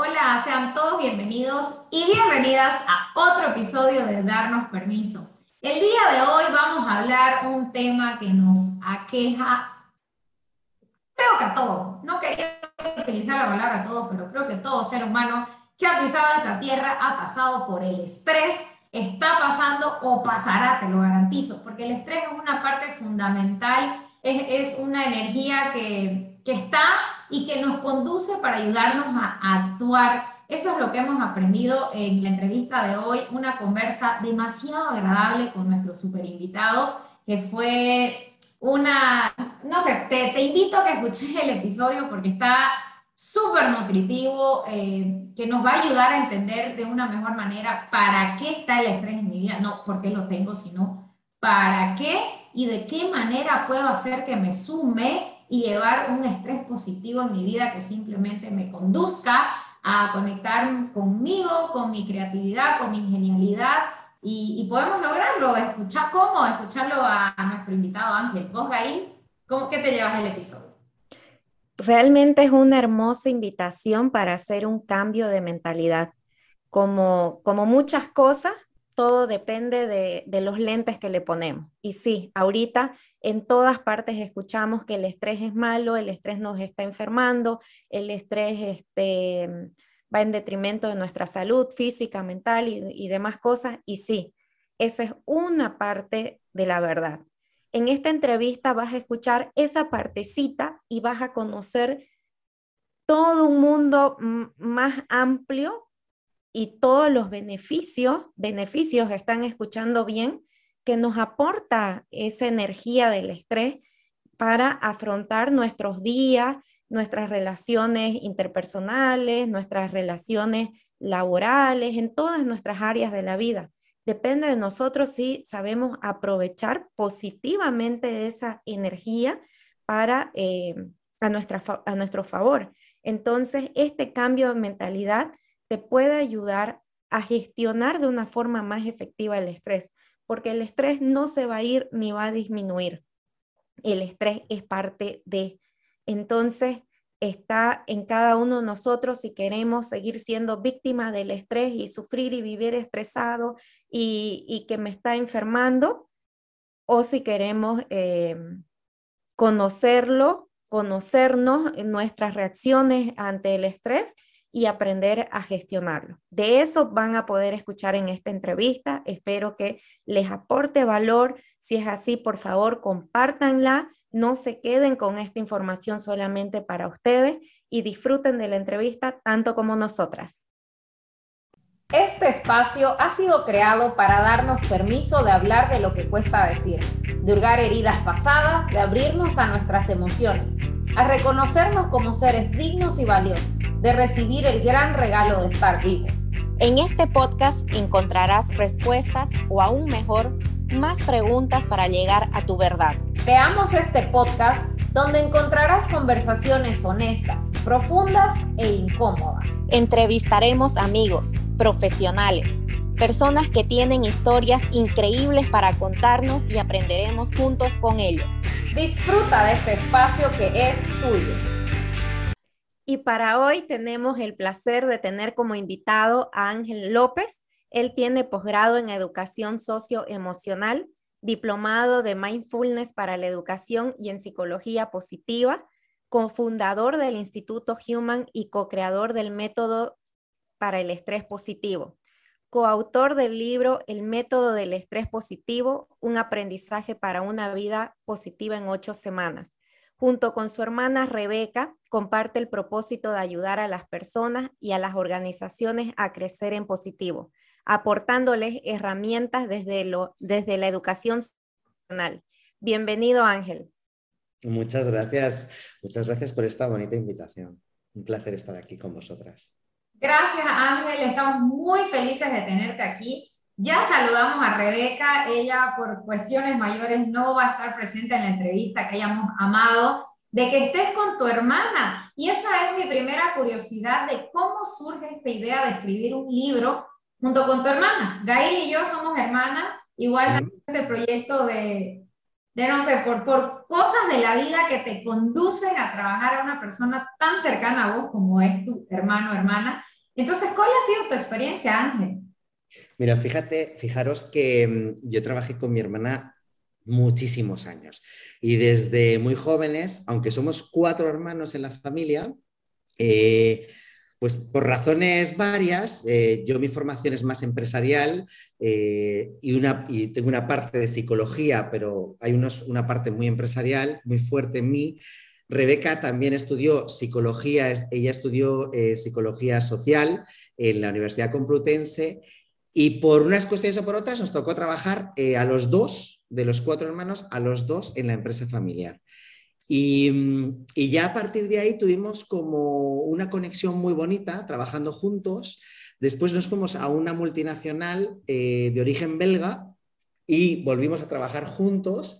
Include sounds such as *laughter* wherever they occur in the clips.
Hola, sean todos bienvenidos y bienvenidas a otro episodio de Darnos Permiso. El día de hoy vamos a hablar un tema que nos aqueja, creo que a todos, no quería utilizar la palabra a todos, pero creo que todo ser humano que ha pisado esta tierra ha pasado por el estrés, está pasando o pasará, te lo garantizo, porque el estrés es una parte fundamental, es, una energía que está y que nos conduce para ayudarnos a, actuar. Eso es lo que hemos aprendido en la entrevista de hoy, una conversa demasiado agradable con nuestro super invitado, que fue una, no sé, te, te invito a que escuches el episodio porque está súper nutritivo, eh, que nos va a ayudar a entender de una mejor manera para qué está el estrés en mi vida, no por qué lo tengo, sino para qué y de qué manera puedo hacer que me sume y llevar un estrés positivo en mi vida que simplemente me conduzca a conectar conmigo, con mi creatividad, con mi genialidad y, podemos lograrlo. Escuchar cómo, escucharlo a, nuestro invitado Ángel. Vos, ahí, ¿cómo que te llevas el episodio? Realmente es una hermosa invitación para hacer un cambio de mentalidad. Como, como muchas cosas, todo depende de, los lentes que le ponemos. Y sí, ahorita en todas partes escuchamos que el estrés es malo, el estrés nos está enfermando, el estrés este, va en detrimento de nuestra salud física, mental y, y demás cosas. Y sí, esa es una parte de la verdad. En esta entrevista vas a escuchar esa partecita y vas a conocer todo un mundo más amplio y todos los beneficios, beneficios están escuchando bien, que nos aporta esa energía del estrés para afrontar nuestros días, nuestras relaciones interpersonales, nuestras relaciones laborales, en todas nuestras áreas de la vida. Depende de nosotros si sabemos aprovechar positivamente esa energía para eh, a, nuestra, a nuestro favor. Entonces, este cambio de mentalidad te puede ayudar a gestionar de una forma más efectiva el estrés, porque el estrés no se va a ir ni va a disminuir. El estrés es parte de. Entonces, está en cada uno de nosotros si queremos seguir siendo víctimas del estrés y sufrir y vivir estresado y, que me está enfermando, o si queremos eh, conocerlo, conocernos en nuestras reacciones ante el estrés y aprender a gestionarlo. De eso van a poder escuchar en esta entrevista. Espero que les aporte valor. Si es así, por favor, compártanla. No se queden con esta información solamente para ustedes y disfruten de la entrevista tanto como nosotras. Este espacio ha sido creado para darnos permiso de hablar de lo que cuesta decir, de hurgar heridas pasadas, de abrirnos a nuestras emociones, a reconocernos como seres dignos y valiosos de recibir el gran regalo de estar vivos. En este podcast encontrarás respuestas o aún mejor, más preguntas para llegar a tu verdad. Veamos este podcast donde encontrarás conversaciones honestas, profundas e incómodas. Entrevistaremos amigos, profesionales, personas que tienen historias increíbles para contarnos y aprenderemos juntos con ellos. Disfruta de este espacio que es tuyo. Y para hoy tenemos el placer de tener como invitado a Ángel López. Él tiene posgrado en educación socioemocional, diplomado de mindfulness para la educación y en psicología positiva, cofundador del Instituto Human y co-creador del método para el estrés positivo, coautor del libro El método del estrés positivo, un aprendizaje para una vida positiva en ocho semanas. Junto con su hermana Rebeca, comparte el propósito de ayudar a las personas y a las organizaciones a crecer en positivo, aportándoles herramientas desde, lo, desde la educación nacional. Bienvenido, Ángel. Muchas gracias. Muchas gracias por esta bonita invitación. Un placer estar aquí con vosotras. Gracias, Ángel. Estamos muy felices de tenerte aquí. Ya saludamos a Rebeca, ella por cuestiones mayores no va a estar presente en la entrevista que hayamos amado, de que estés con tu hermana. Y esa es mi primera curiosidad de cómo surge esta idea de escribir un libro junto con tu hermana. Gail y yo somos hermanas, igual en este proyecto de, de, no sé, por, por cosas de la vida que te conducen a trabajar a una persona tan cercana a vos como es tu hermano o hermana Entonces, ¿cuál ha sido tu experiencia, Ángel? Mira, fíjate, fijaros que mm, yo trabajé con mi hermana muchísimos años y desde muy jóvenes, aunque somos cuatro hermanos en la familia, eh, pues por razones varias, eh, yo mi formación es más empresarial eh, y, una, y tengo una parte de psicología, pero hay una parte muy empresarial, muy fuerte en mí. Rebeca también estudió psicología, ella estudió psicología social en la Universidad Complutense y por unas cuestiones o por otras nos tocó trabajar a los dos, de los cuatro hermanos, a los dos en la empresa familiar. Y, ya a partir de ahí tuvimos como una conexión muy bonita, trabajando juntos. Después nos fuimos a una multinacional eh, de origen belga y volvimos a trabajar juntos.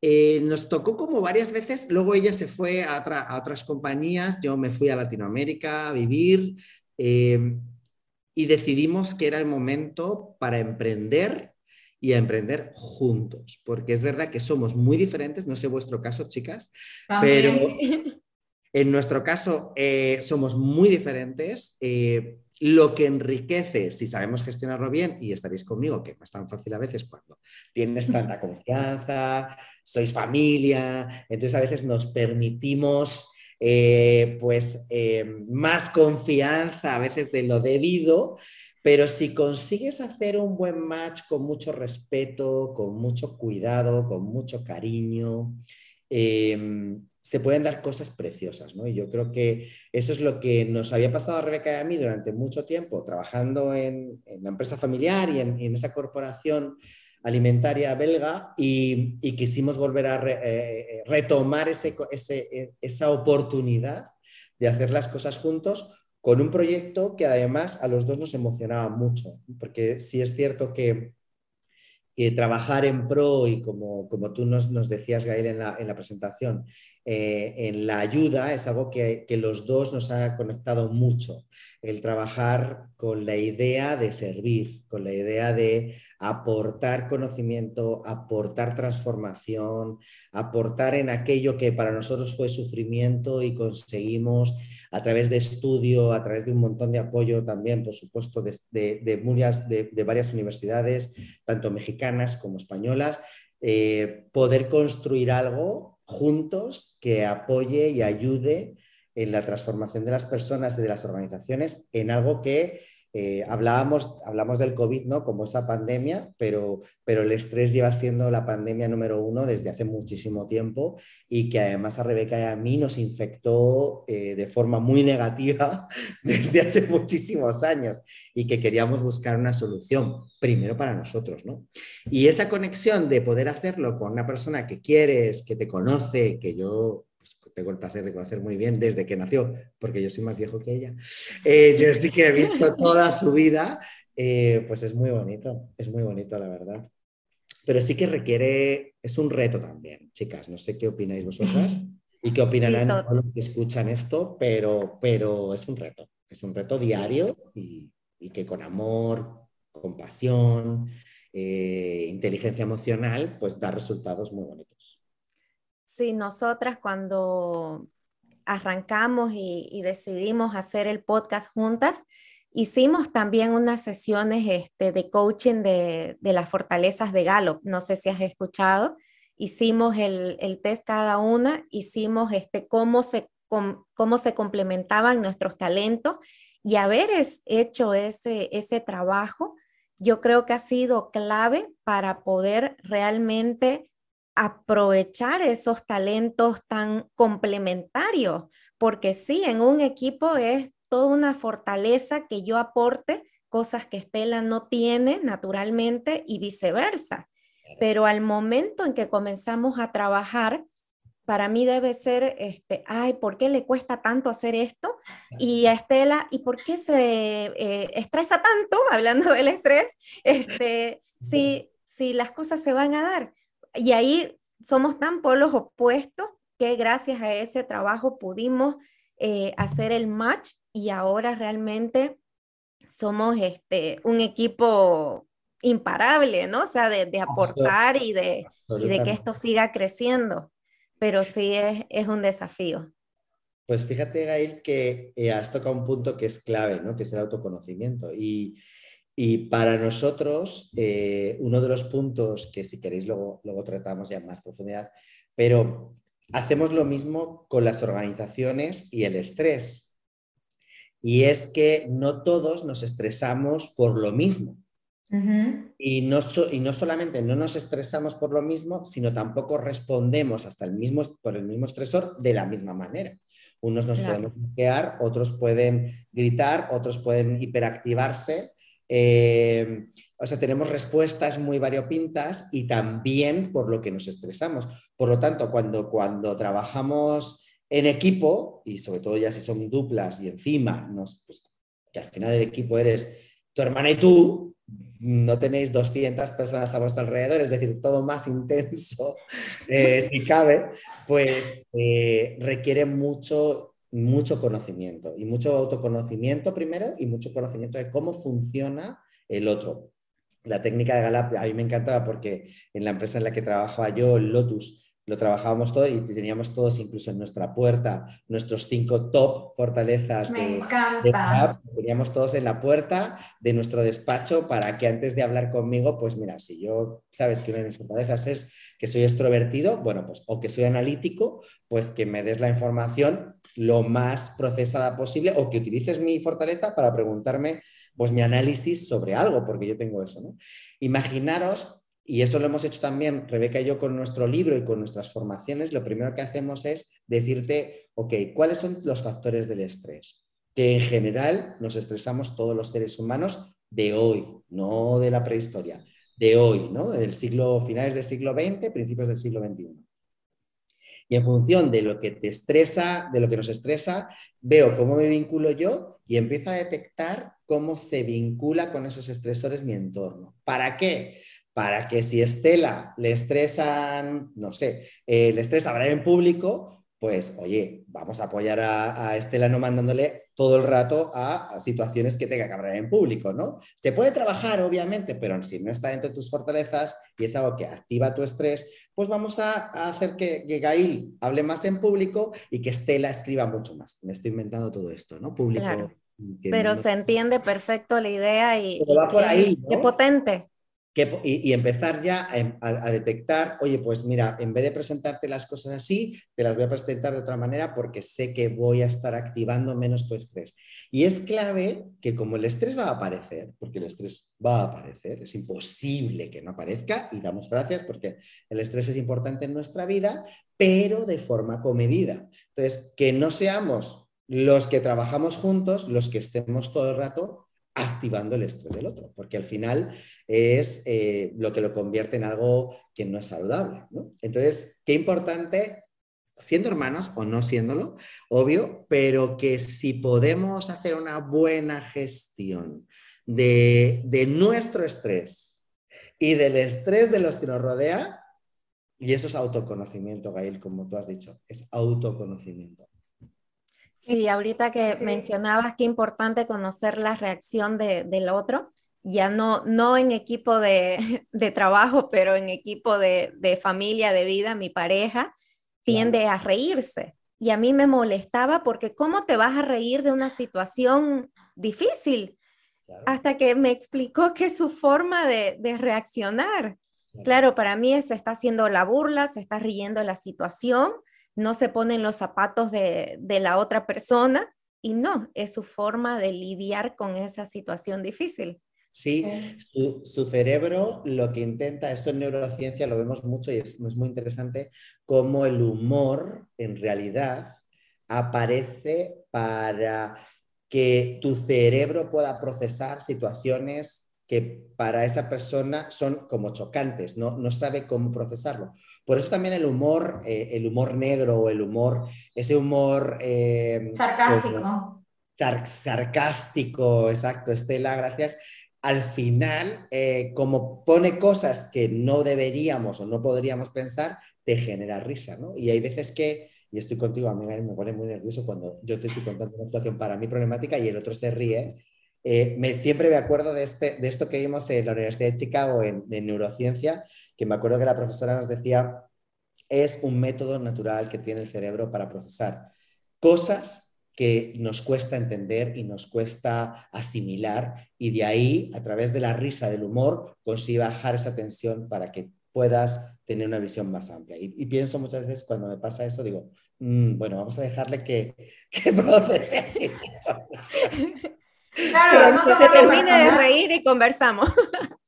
Eh, nos tocó como varias veces, luego ella se fue a, otras compañías, yo me fui a Latinoamérica a vivir eh, y decidimos que era el momento para emprender y a emprender juntos, porque es verdad que somos muy diferentes, no sé vuestro caso, chicas, pero *laughs* en nuestro caso eh, somos muy diferentes. Eh, lo que enriquece, si sabemos gestionarlo bien, y estaréis conmigo, que no es tan fácil a veces cuando tienes tanta *laughs* confianza, sois familia, entonces a veces nos permitimos eh, pues más confianza a veces de lo debido pero si consigues hacer un buen match con mucho respeto, con mucho cuidado, con mucho cariño, em, se pueden dar cosas preciosas, ¿no? Y yo creo que eso es lo que nos había pasado a Rebeca y a mí durante mucho tiempo, trabajando en, la empresa familiar y en, esa corporación alimentaria belga y, quisimos volver a eh, eh, retomar e, esa oportunidad de hacer las cosas juntos con un proyecto que además a los dos nos emocionaba mucho, porque sí es cierto que, trabajar en pro y como, como tú nos, nos decías, Gael, en la, en la presentación, eh, en la ayuda es algo que, que, los dos nos ha conectado mucho. El trabajar con la idea de servir, con la idea de aportar conocimiento, aportar transformación, aportar en aquello que para nosotros fue sufrimiento y conseguimos a través de estudio, a través de un montón de apoyo también, por supuesto, de, de, de, varias universidades, tanto mexicanas como españolas, eh, poder construir algo juntos que apoye y ayude en la transformación de las personas y de las organizaciones en algo que eh, hablábamos, hablamos del COVID ¿no? como esa pandemia, pero, pero el estrés lleva siendo la pandemia número uno desde hace muchísimo tiempo y que además a Rebeca y a mí nos infectó eh, de forma muy negativa *laughs* desde hace muchísimos años y que queríamos buscar una solución, primero para nosotros. ¿no? Y esa conexión de poder hacerlo con una persona que quieres, que te conoce, que yo tengo el placer de conocer muy bien desde que nació, porque yo soy más viejo que ella. Eh, yo sí que he visto toda su vida, eh, pues es muy bonito, es muy bonito, la verdad. Pero sí que requiere, es un reto también, chicas. No sé qué opináis vosotras y qué opinarán todos los que escuchan esto, pero, pero es un reto, es un reto diario y, que con amor, compasión, eh, inteligencia emocional, pues da resultados muy bonitos. Sí, nosotras cuando arrancamos y, decidimos hacer el podcast juntas, hicimos también unas sesiones este, de coaching de, las fortalezas de Gallup. No sé si has escuchado. Hicimos el, test cada una, hicimos este, cómo, se, cómo se complementaban nuestros talentos y haber hecho ese, ese trabajo, yo creo que ha sido clave para poder realmente aprovechar esos talentos tan complementarios, porque sí, en un equipo es toda una fortaleza que yo aporte cosas que Estela no tiene naturalmente y viceversa. Pero al momento en que comenzamos a trabajar, para mí debe ser, este, ay, ¿por qué le cuesta tanto hacer esto? Y a Estela, ¿y por qué se eh, estresa tanto, *laughs* hablando del estrés, este, si, si las cosas se van a dar? Y ahí somos tan polos opuestos que gracias a ese trabajo pudimos eh, hacer el match y ahora realmente somos este, un equipo imparable, ¿no? O sea, de, aportar y de, y de, que esto siga creciendo, pero sí es, es un desafío. Pues fíjate, Gail, que eh, has tocado un punto que es clave, ¿no? que es el autoconocimiento. Y, para nosotros, eh, uno de los puntos que si queréis luego, luego tratamos ya en más profundidad, pero hacemos lo mismo con las organizaciones y el estrés. Y es que no todos nos estresamos por lo mismo. y, no y no solamente no nos estresamos por lo mismo, sino tampoco respondemos hasta el mismo, por el mismo estresor de la misma manera. Unos nos podemos bloquear, otros pueden gritar, otros pueden hiperactivarse. Eh, o sea, tenemos respuestas muy variopintas y también por lo que nos estresamos. Por lo tanto, cuando, cuando trabajamos en equipo, y sobre todo ya si son duplas y encima, nos, pues, que al final el equipo eres tu hermana y tú, no tenéis 200 personas a vuestro alrededor, es decir, todo más intenso, eh, si cabe, pues eh, requiere mucho, mucho conocimiento y mucho autoconocimiento primero y mucho conocimiento de cómo funciona el otro. La técnica de Galap a mí me encantaba porque en la empresa en la que trabajaba yo, Lotus, lo trabajábamos todo y teníamos todos incluso en nuestra puerta nuestros cinco top fortalezas de, teníamos todos en la puerta de nuestro despacho para que antes de hablar conmigo, pues mira, si yo sabes que una de mis fortalezas es que soy extrovertido, bueno, pues o que soy analítico, pues que me des la información lo más procesada posible o que utilices mi fortaleza para preguntarme pues mi análisis sobre algo, porque yo tengo eso, ¿no? Imaginaros y eso lo hemos hecho también Rebeca y yo con nuestro libro y con nuestras formaciones. Lo primero que hacemos es decirte, ok, ¿cuáles son los factores del estrés? Que en general nos estresamos todos los seres humanos de hoy, no de la prehistoria, de hoy, ¿no? Del siglo, finales del siglo XX, principios del siglo XXI. Y en función de lo que te estresa, de lo que nos estresa, veo cómo me vinculo yo y empiezo a detectar cómo se vincula con esos estresores mi entorno. ¿Para qué? para que si Estela le estresan, no sé, eh, le estresa hablar en público, pues oye, vamos a apoyar a, Estela no mandándole todo el rato a, situaciones que tenga que hablar en público, ¿no? Se puede trabajar, obviamente, pero si no está dentro de tus fortalezas y es algo que activa tu estrés, pues vamos a, hacer que, que, Gail hable más en público y que Estela escriba mucho más. Me estoy inventando todo esto, ¿no? Público. Pero se entiende perfecto la idea y, va por ahí, qué potente y, empezar ya a, detectar, oye, pues mira, en vez de presentarte las cosas así, te las voy a presentar de otra manera porque sé que voy a estar activando menos tu estrés. Y es clave que como el estrés va a aparecer, porque el estrés va a aparecer, es imposible que no aparezca y damos gracias porque el estrés es importante en nuestra vida, pero de forma comedida. Entonces, que no seamos los que trabajamos juntos, los que estemos todo el rato activando el estrés del otro, porque al final es eh, lo que lo convierte en algo que no es saludable. Entonces, qué importante, siendo hermanos o no siéndolo, obvio, pero que si podemos hacer una buena gestión de, de nuestro estrés y del estrés de los que nos rodea, y eso es autoconocimiento, Gail, como tú has dicho, es autoconocimiento. Sí, ahorita que mencionabas qué importante conocer la reacción del otro, ya no, no en equipo de, *laughs* trabajo, pero en equipo de, familia, de vida, mi pareja tiende a reírse. Y a mí me molestaba porque ¿cómo te vas a reír de una situación difícil? Hasta que me explicó que su forma de, reaccionar. Claro. para mí se está haciendo la burla, se está riendo de la situación, no se ponen los zapatos de, la otra persona y no, es su forma de lidiar con esa situación difícil. Sí, su, cerebro lo que intenta, esto en neurociencia lo vemos mucho y es, muy interesante, cómo el humor en realidad aparece para que tu cerebro pueda procesar situaciones que para esa persona son como chocantes, no, no sabe cómo procesarlo. Por eso también el humor, eh, el humor negro o el humor, ese humor... Eh, sarcástico. sarcástico, exacto, Estela, gracias. Al final, eh, como pone cosas que no deberíamos o no podríamos pensar, te genera risa, ¿no? Y hay veces que, y estoy contigo, a mí me pone muy nervioso cuando yo te estoy contando una situación para mí problemática y el otro se ríe eh, me, siempre me acuerdo de, este, de esto que vimos en la Universidad de Chicago en, neurociencia, que me acuerdo que la profesora nos decía, es un método natural que tiene el cerebro para procesar cosas que nos cuesta entender y nos cuesta asimilar y de ahí, a través de la risa, del humor, consigue bajar esa tensión para que puedas tener una visión más amplia. Y, pienso muchas veces cuando me pasa eso, digo, mm, bueno, vamos a dejarle que, que *laughs* procese así. *laughs* Claro, que se termine de reír y conversamos. *laughs*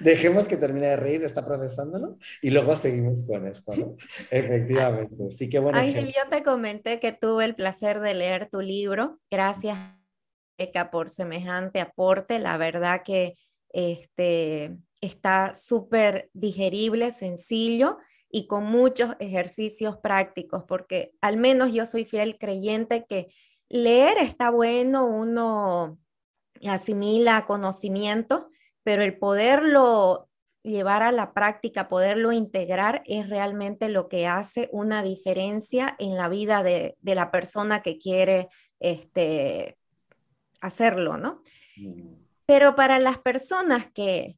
Dejemos que termine de reír, está procesándolo y luego seguimos con esto, ¿no? Efectivamente. Sí, qué bueno. Ángel, yo te comenté que tuve el placer de leer tu libro. Gracias, Eka, por semejante aporte. La verdad que este, está súper digerible, sencillo y con muchos ejercicios prácticos, porque al menos yo soy fiel creyente que leer está bueno, uno asimila conocimiento, pero el poderlo llevar a la práctica, poderlo integrar, es realmente lo que hace una diferencia en la vida de, la persona que quiere este, hacerlo, ¿no? Mm. Pero para las personas que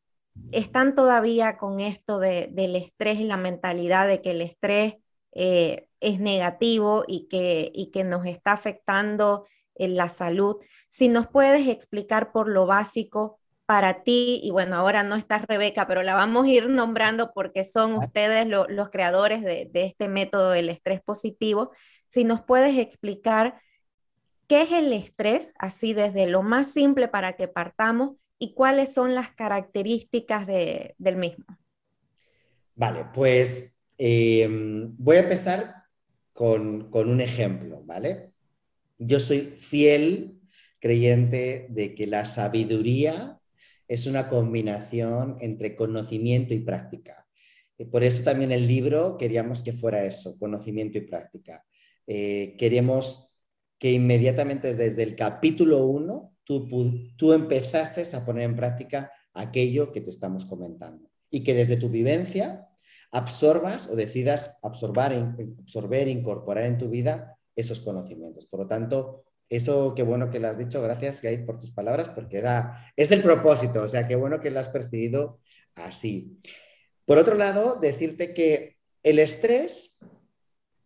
están todavía con esto del estrés y la mentalidad de que el estrés eh, es negativo y que, y que nos está afectando en la salud, si nos puedes explicar por lo básico para ti, y bueno, ahora no está Rebeca, pero la vamos a ir nombrando porque son ustedes los creadores de, este método del estrés positivo, si nos puedes explicar qué es el estrés, así desde lo más simple para que partamos, y cuáles son las características del mismo. Vale, pues em, voy a empezar con, un ejemplo, ¿vale? Yo soy fiel creyente de que la sabiduría es una combinación entre conocimiento y práctica. Eh, por eso también el libro queríamos que fuera eso, conocimiento y práctica. Eh, queremos que inmediatamente desde el capítulo 1 tú, tú empezases a poner en práctica aquello que te estamos comentando y que desde tu vivencia absorbas o decidas absorber, absorber, incorporar en tu vida esos conocimientos. Por lo tanto, eso qué bueno que lo has dicho, gracias Gail por tus palabras, porque era, es el propósito, o sea, qué bueno que lo has percibido así. Por otro lado, decirte que el estrés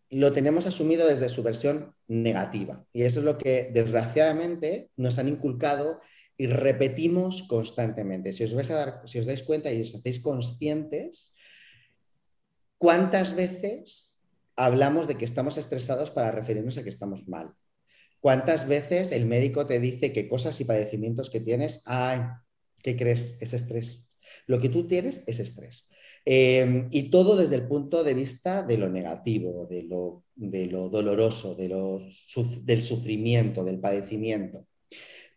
lo tenemos asumido desde su versión negativa y eso es lo que desgraciadamente nos han inculcado y repetimos constantemente. Si os, vais a dar, si os dais cuenta y os hacéis conscientes, ¿cuántas veces hablamos de que estamos estresados para referirnos a que estamos mal? ¿Cuántas veces el médico te dice qué cosas y padecimientos que tienes, ay, ¿qué crees? Es estrés. Lo que tú tienes es estrés. Em, y todo desde el punto de vista de lo negativo, de lo, de lo doloroso, de lo, del sufrimiento, del padecimiento.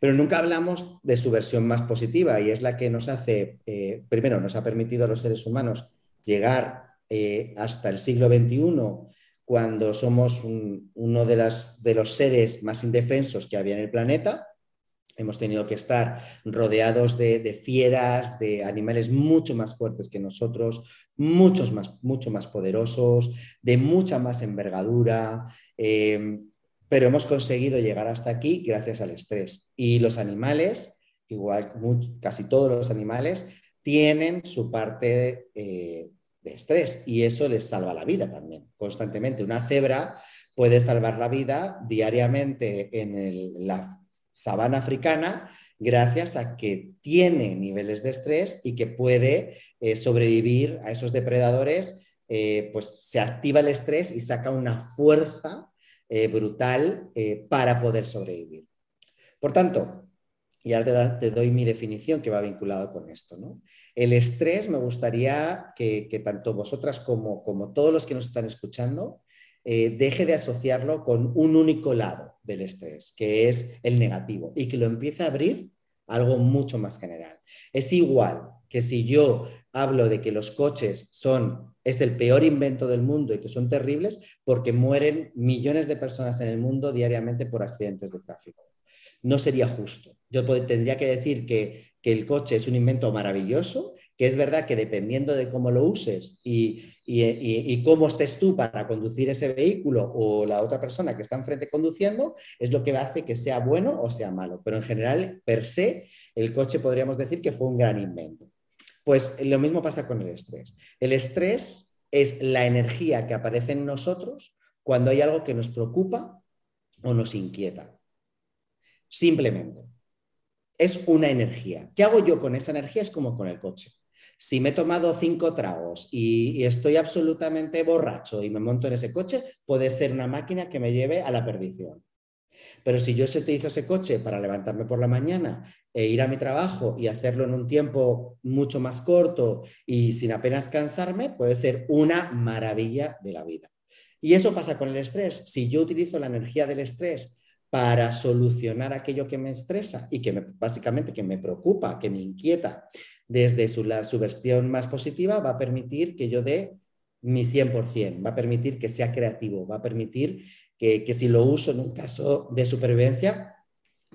Pero nunca hablamos de su versión más positiva y es la que nos hace, eh, primero, nos ha permitido a los seres humanos llegar eh, hasta el siglo XXI cuando somos uno de, los seres más indefensos que había en el planeta. Hemos tenido que estar rodeados de, fieras, de animales mucho más fuertes que nosotros, muchos más, mucho más poderosos, de mucha más envergadura, em, pero hemos conseguido llegar hasta aquí gracias al estrés. Y los animales, igual casi todos los animales, tienen su parte eh, de estrés y eso les salva la vida también, constantemente. Una cebra puede salvar la vida diariamente en la sabana africana gracias a que tiene niveles de estrés y que puede eh, sobrevivir a esos depredadores, eh, pues se activa el estrés y saca una fuerza eh, brutal para poder sobrevivir. Por tanto, y ahora te, doy mi definición que va vinculado con esto. ¿no? El estrés me gustaría que, tanto vosotras como, como, todos los que nos están escuchando eh, deje de asociarlo con un único lado del estrés, que es el negativo, y que lo empiece a abrir algo mucho más general. Es igual que si yo hablo de que los coches son es el peor invento del mundo y que son terribles porque mueren millones de personas en el mundo diariamente por accidentes de tráfico no sería justo. Yo tendría que decir que, el coche es un invento maravilloso, que es verdad que dependiendo de cómo lo uses y, cómo estés tú para conducir ese vehículo o la otra persona que está enfrente conduciendo, es lo que hace que sea bueno o sea malo. Pero en general, per se, el coche podríamos decir que fue un gran invento. Pues lo mismo pasa con el estrés. El estrés es la energía que aparece en nosotros cuando hay algo que nos preocupa o nos inquieta. Simplemente. Es una energía. ¿Qué hago yo con esa energía? Es como con el coche. Si me he tomado cinco tragos y, estoy absolutamente borracho y me monto en ese coche, puede ser una máquina que me lleve a la perdición. Pero si yo utilizo ese coche para levantarme por la mañana e ir a mi trabajo y hacerlo en un tiempo mucho más corto y sin apenas cansarme, puede ser una maravilla de la vida. Y eso pasa con el estrés. Si yo utilizo la energía del estrés para solucionar aquello que me estresa y que básicamente que me preocupa, que me inquieta, desde su, su versión más positiva, va a permitir que yo dé mi 100%, va a permitir que sea creativo, va a permitir que, si lo uso en un caso de supervivencia,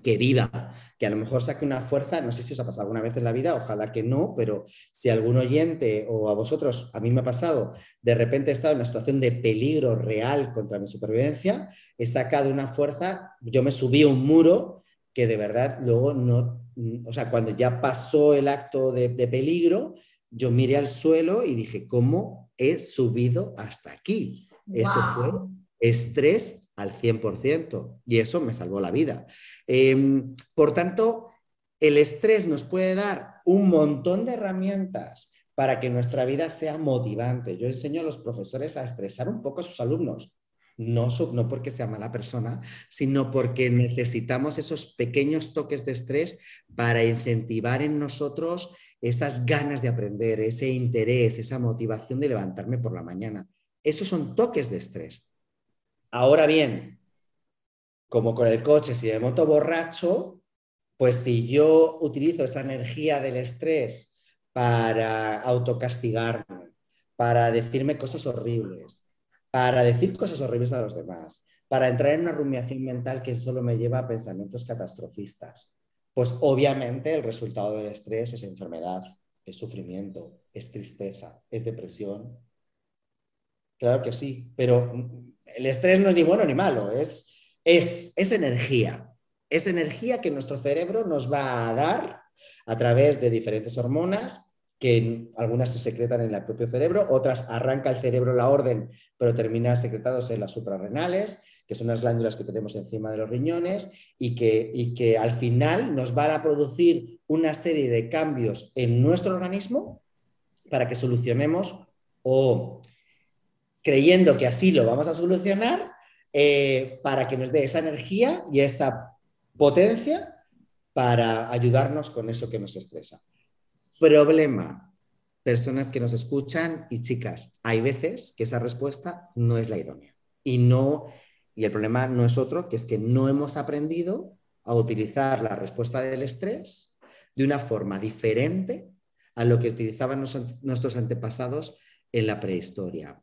que viva, que a lo mejor saque una fuerza, no sé si os ha pasado alguna vez en la vida, ojalá que no, pero si algún oyente o a vosotros, a mí me ha pasado, de repente he estado en una situación de peligro real contra mi supervivencia, he sacado una fuerza, yo me subí a un muro que de verdad luego no, o sea, cuando ya pasó el acto de, de peligro, yo miré al suelo y dije, ¿cómo he subido hasta aquí? Eso fue estrés al 100% y eso me salvó la vida. Em, por tanto, el estrés nos puede dar un montón de herramientas para que nuestra vida sea motivante. Yo enseño a los profesores a estresar un poco a sus alumnos. No, no porque sea mala persona, sino porque necesitamos esos pequeños toques de estrés para incentivar en nosotros esas ganas de aprender, ese interés, esa motivación de levantarme por la mañana. Esos son toques de estrés. Ahora bien, como con el coche, si me monto borracho, pues si yo utilizo esa energía del estrés para autocastigarme, para decirme cosas horribles, para decir cosas horribles a los demás, para entrar en una rumiación mental que solo me lleva a pensamientos catastrofistas, pues obviamente el resultado del estrés es enfermedad, es sufrimiento, es tristeza, es depresión. Claro que sí, pero el estrés no es ni bueno ni malo, es, es, es energía. Es energía que nuestro cerebro nos va a dar a través de diferentes hormonas que algunas se secretan en el propio cerebro, otras arranca el cerebro la orden, pero termina secretados en las suprarrenales, que son las glándulas que tenemos encima de los riñones, y que, y que al final nos van a producir una serie de cambios en nuestro organismo para que solucionemos o creyendo que así lo vamos a solucionar eh, para que nos dé esa energía y esa potencia para ayudarnos con eso que nos estresa. Problema, personas que nos escuchan y chicas, hay veces que esa respuesta no es la idónea. Y, no, y el problema no es otro, que es que no hemos aprendido a utilizar la respuesta del estrés de una forma diferente a lo que utilizaban nuestros antepasados en la prehistoria,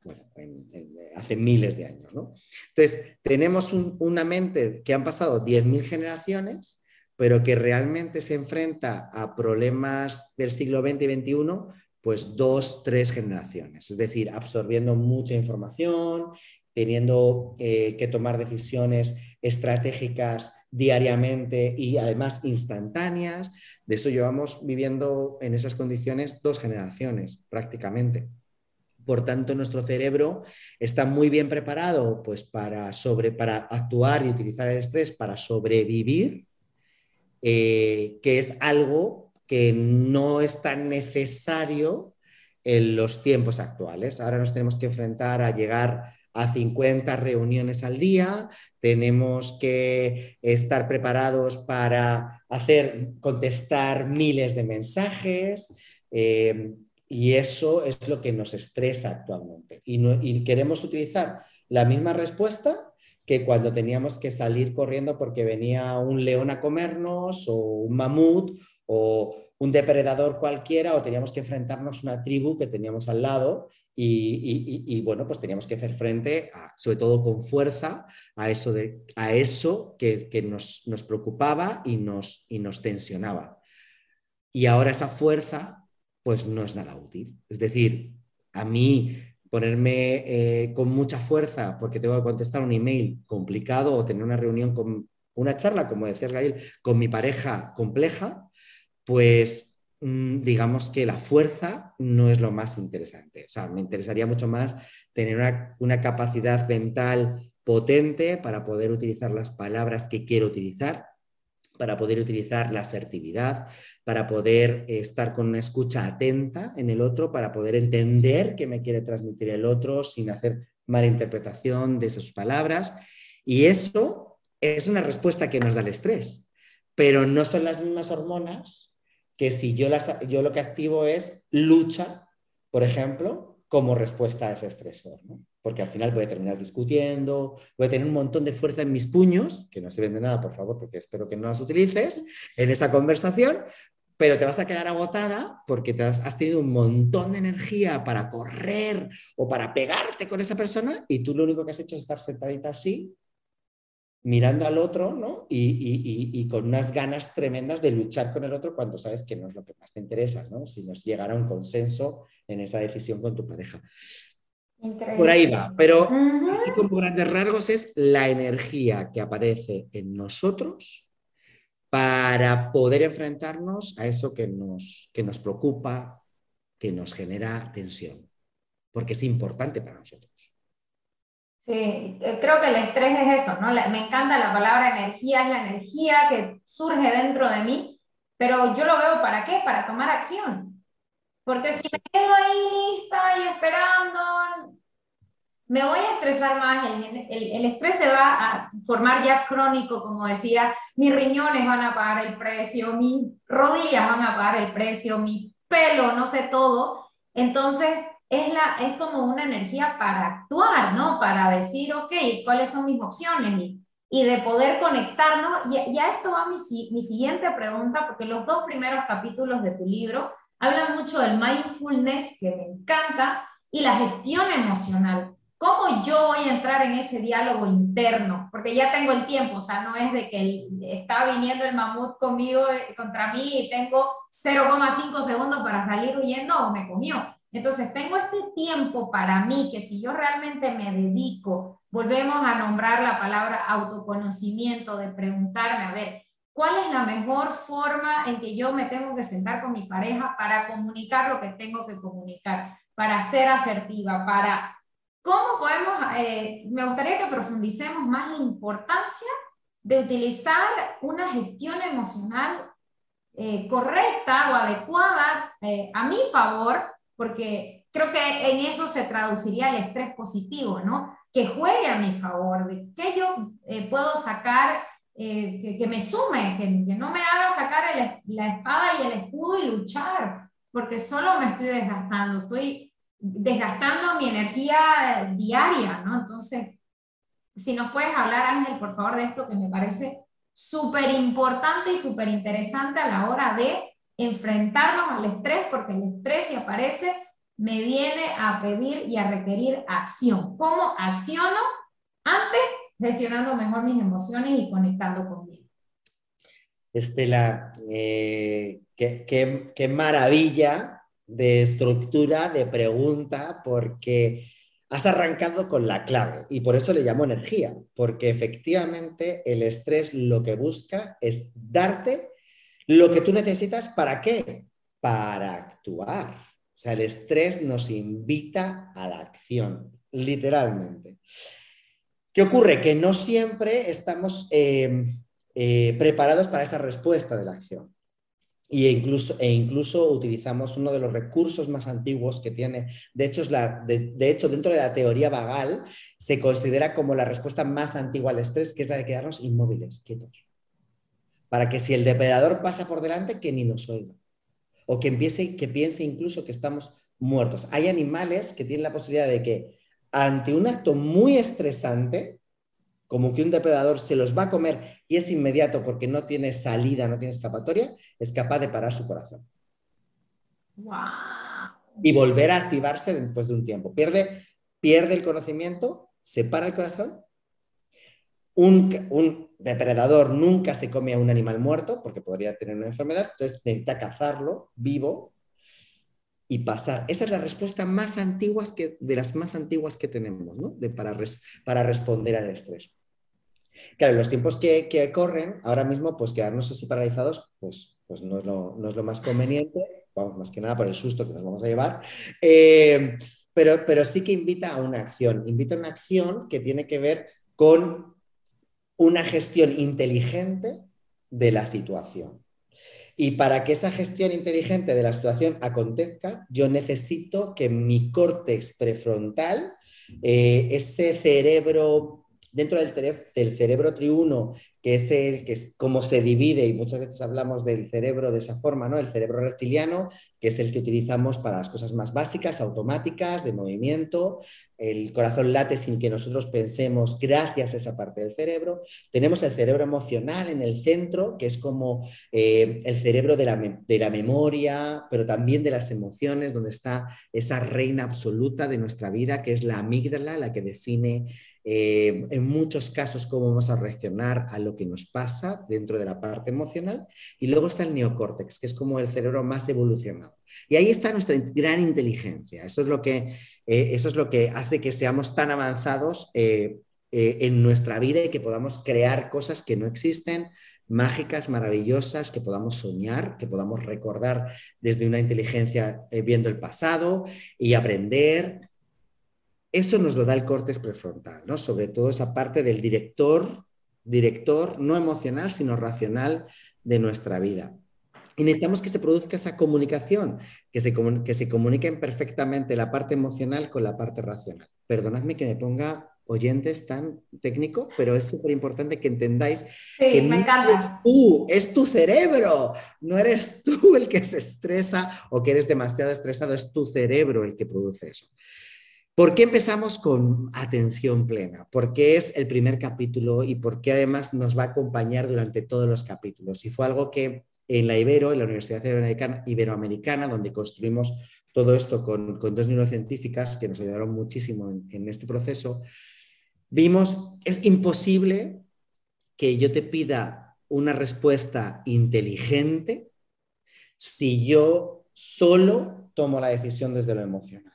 hace miles de años. ¿no? Entonces, tenemos una mente que han pasado 10.000 generaciones, pero que realmente se enfrenta a problemas del siglo XX y XXI, pues dos, tres generaciones, es decir, absorbiendo mucha información, teniendo eh, que tomar decisiones estratégicas diariamente y además instantáneas. De eso llevamos viviendo en esas condiciones dos generaciones prácticamente. Por tanto, nuestro cerebro está muy bien preparado pues, para, sobre, para actuar y utilizar el estrés para sobrevivir, eh, que es algo que no es tan necesario en los tiempos actuales. Ahora nos tenemos que enfrentar a llegar a 50 reuniones al día, tenemos que estar preparados para hacer, contestar miles de mensajes. Eh, y eso es lo que nos estresa actualmente. Y, queremos utilizar la misma respuesta que cuando teníamos que salir corriendo porque venía un león a comernos o un mamut o un depredador cualquiera o teníamos que enfrentarnos a una tribu que teníamos al lado y, bueno, pues teníamos que hacer frente, sobre todo con fuerza, a eso, a eso que, nos, nos, preocupaba y nos, y nos tensionaba. Y ahora esa fuerza pues no es nada útil. Es decir, a mí ponerme eh, con mucha fuerza porque tengo que contestar un email complicado o tener una reunión con una charla, como decías Gael, con mi pareja compleja, pues mm, digamos que la fuerza no es lo más interesante. O sea, me interesaría mucho más tener una, capacidad mental potente para poder utilizar las palabras que quiero utilizar, para poder utilizar la asertividad, para poder estar con una escucha atenta en el otro, para poder entender qué me quiere transmitir el otro sin hacer mala interpretación de sus palabras. Y eso es una respuesta que nos da el estrés, pero no son las mismas hormonas que si yo, las, yo lo que activo es lucha, por ejemplo, como respuesta a ese estresor. Porque al final voy a terminar discutiendo, voy a tener un montón de fuerza en mis puños, que no sirven de nada, por favor, porque espero que no las utilices en esa conversación, pero te vas a quedar agotada porque has, has, tenido un montón de energía para correr o para pegarte con esa persona y tú lo único que has hecho es estar sentadita así mirando al otro, ¿no? Y, con unas ganas tremendas de luchar con el otro cuando sabes que no es lo que más te interesa, ¿no? Si nos llegara a un consenso en esa decisión con tu pareja. Por ahí va, pero así como grandes rasgos es la energía que aparece en nosotros para poder enfrentarnos a eso que nos, que nos preocupa, que nos genera tensión, porque es importante para nosotros. Sí, eh, creo que el estrés es eso, ¿no? Me encanta la palabra energía, es la energía que surge dentro de mí, pero yo lo veo para qué, para tomar acción. Porque si me quedo ahí lista y esperando, me voy a estresar más, el, el, estrés se va a formar ya crónico, como decía, mis riñones van a pagar el precio, mis rodillas van a pagar el precio, mi pelo, no sé todo. Entonces, es, la, es como una energía para actuar, ¿no? Para decir, ok, ¿cuáles son mis opciones? Y, y de poder conectarnos. Y, y, a esto va mi, mi siguiente pregunta, porque los dos primeros capítulos de tu libro hablan mucho del mindfulness, que me encanta, y la gestión emocional. ¿Cómo yo voy a entrar en ese diálogo interno? Porque ya tengo el tiempo, o sea, no es de que está viniendo el mamut conmigo, eh, contra mí, y tengo 0,5 segundos para salir huyendo o me comió entonces, tengo este tiempo para mí que si yo realmente me dedico, volvemos a nombrar la palabra autoconocimiento, de preguntarme, a ver, ¿cuál es la mejor forma en que yo me tengo que sentar con mi pareja para comunicar lo que tengo que comunicar, para ser asertiva, para... ¿Cómo podemos, eh, me gustaría que profundicemos más la importancia de utilizar una gestión emocional eh, correcta o adecuada eh, a mi favor porque creo que en eso se traduciría el estrés positivo, ¿no? Que juegue a mi favor, de que yo eh, puedo sacar, eh, que, me sume, que, no me haga sacar la espada y el escudo y luchar, porque solo me estoy desgastando, estoy desgastando mi energía diaria, ¿no? Entonces, si nos puedes hablar, Ángel, por favor, de esto que me parece súper importante y súper interesante a la hora de enfrentarnos al estrés, porque el estrés si aparece me viene a pedir y a requerir acción. ¿Cómo acciono? Antes, gestionando mejor mis emociones y conectando conmigo. Estela, eh, qué, qué maravilla de estructura, de pregunta, porque has arrancado con la clave y por eso le llamo energía, porque efectivamente el estrés lo que busca es darte lo que tú necesitas, ¿para qué? Para actuar. O sea, el estrés nos invita a la acción, literalmente. ¿Qué ocurre? Que no siempre estamos eh, eh, preparados para esa respuesta de la acción. Y incluso, e incluso utilizamos uno de los recursos más antiguos que tiene, de hecho, de, hecho, dentro de la teoría vagal, se considera como la respuesta más antigua al estrés, que es la de quedarnos inmóviles, quietos para que si el depredador pasa por delante, que ni nos oiga. O que, empiece, que piense incluso que estamos muertos. Hay animales que tienen la posibilidad de que ante un acto muy estresante, como que un depredador se los va a comer y es inmediato porque no tiene salida, no tiene escapatoria, es capaz de parar su corazón. Y volver a activarse después de un tiempo. Pierde, pierde el conocimiento, se para el corazón un, depredador nunca se come a un animal muerto porque podría tener una enfermedad, entonces necesita cazarlo vivo y pasar. Esa es la respuesta más antigua que, de las más antiguas que tenemos ¿no? de, para, para responder al estrés. Claro, en los tiempos que, que, corren, ahora mismo, pues quedarnos así paralizados, pues, pues no, es lo, no es lo más conveniente, vamos, más que nada por el susto que nos vamos a llevar. Eh, pero, pero sí que invita a una acción, invita a una acción que tiene que ver con una gestión inteligente de la situación. Y para que esa gestión inteligente de la situación acontezca, yo necesito que mi córtex prefrontal, eh, ese cerebro, dentro del, cerebro triuno, que es el que es como se divide, y muchas veces hablamos del cerebro de esa forma, ¿no? El cerebro reptiliano, que es el que utilizamos para las cosas más básicas, automáticas, de movimiento. El corazón late sin que nosotros pensemos gracias a esa parte del cerebro. Tenemos el cerebro emocional en el centro, que es como eh, el cerebro de la, de la memoria, pero también de las emociones, donde está esa reina absoluta de nuestra vida, que es la amígdala, la que define eh, en muchos casos cómo vamos a reaccionar a lo que nos pasa dentro de la parte emocional. Y luego está el neocórtex, que es como el cerebro más evolucionado. Y ahí está nuestra gran inteligencia. Eso es lo que, eh, eso es lo que hace que seamos tan avanzados eh, en nuestra vida y que podamos crear cosas que no existen, mágicas, maravillosas, que podamos soñar, que podamos recordar desde una inteligencia viendo el pasado y aprender eso nos lo da el córtex prefrontal, ¿no? Sobre todo esa parte del director, director no emocional, sino racional de nuestra vida. Y necesitamos que se produzca esa comunicación, que se, que se comuniquen perfectamente la parte emocional con la parte racional. Perdonadme que me ponga oyentes tan técnico, pero es súper importante que entendáis que me encanta. tú, es tu cerebro, no eres tú el que se estresa o que eres demasiado estresado, es tu cerebro el que produce eso. ¿Por qué empezamos con atención plena? Porque es el primer capítulo y porque además nos va a acompañar durante todos los capítulos. Y fue algo que en la Ibero, en la Universidad Iberoamericana, donde construimos todo esto con, dos neurocientíficas que nos ayudaron muchísimo en, en este proceso, vimos, es imposible que yo te pida una respuesta inteligente si yo solo tomo la decisión desde lo emocional.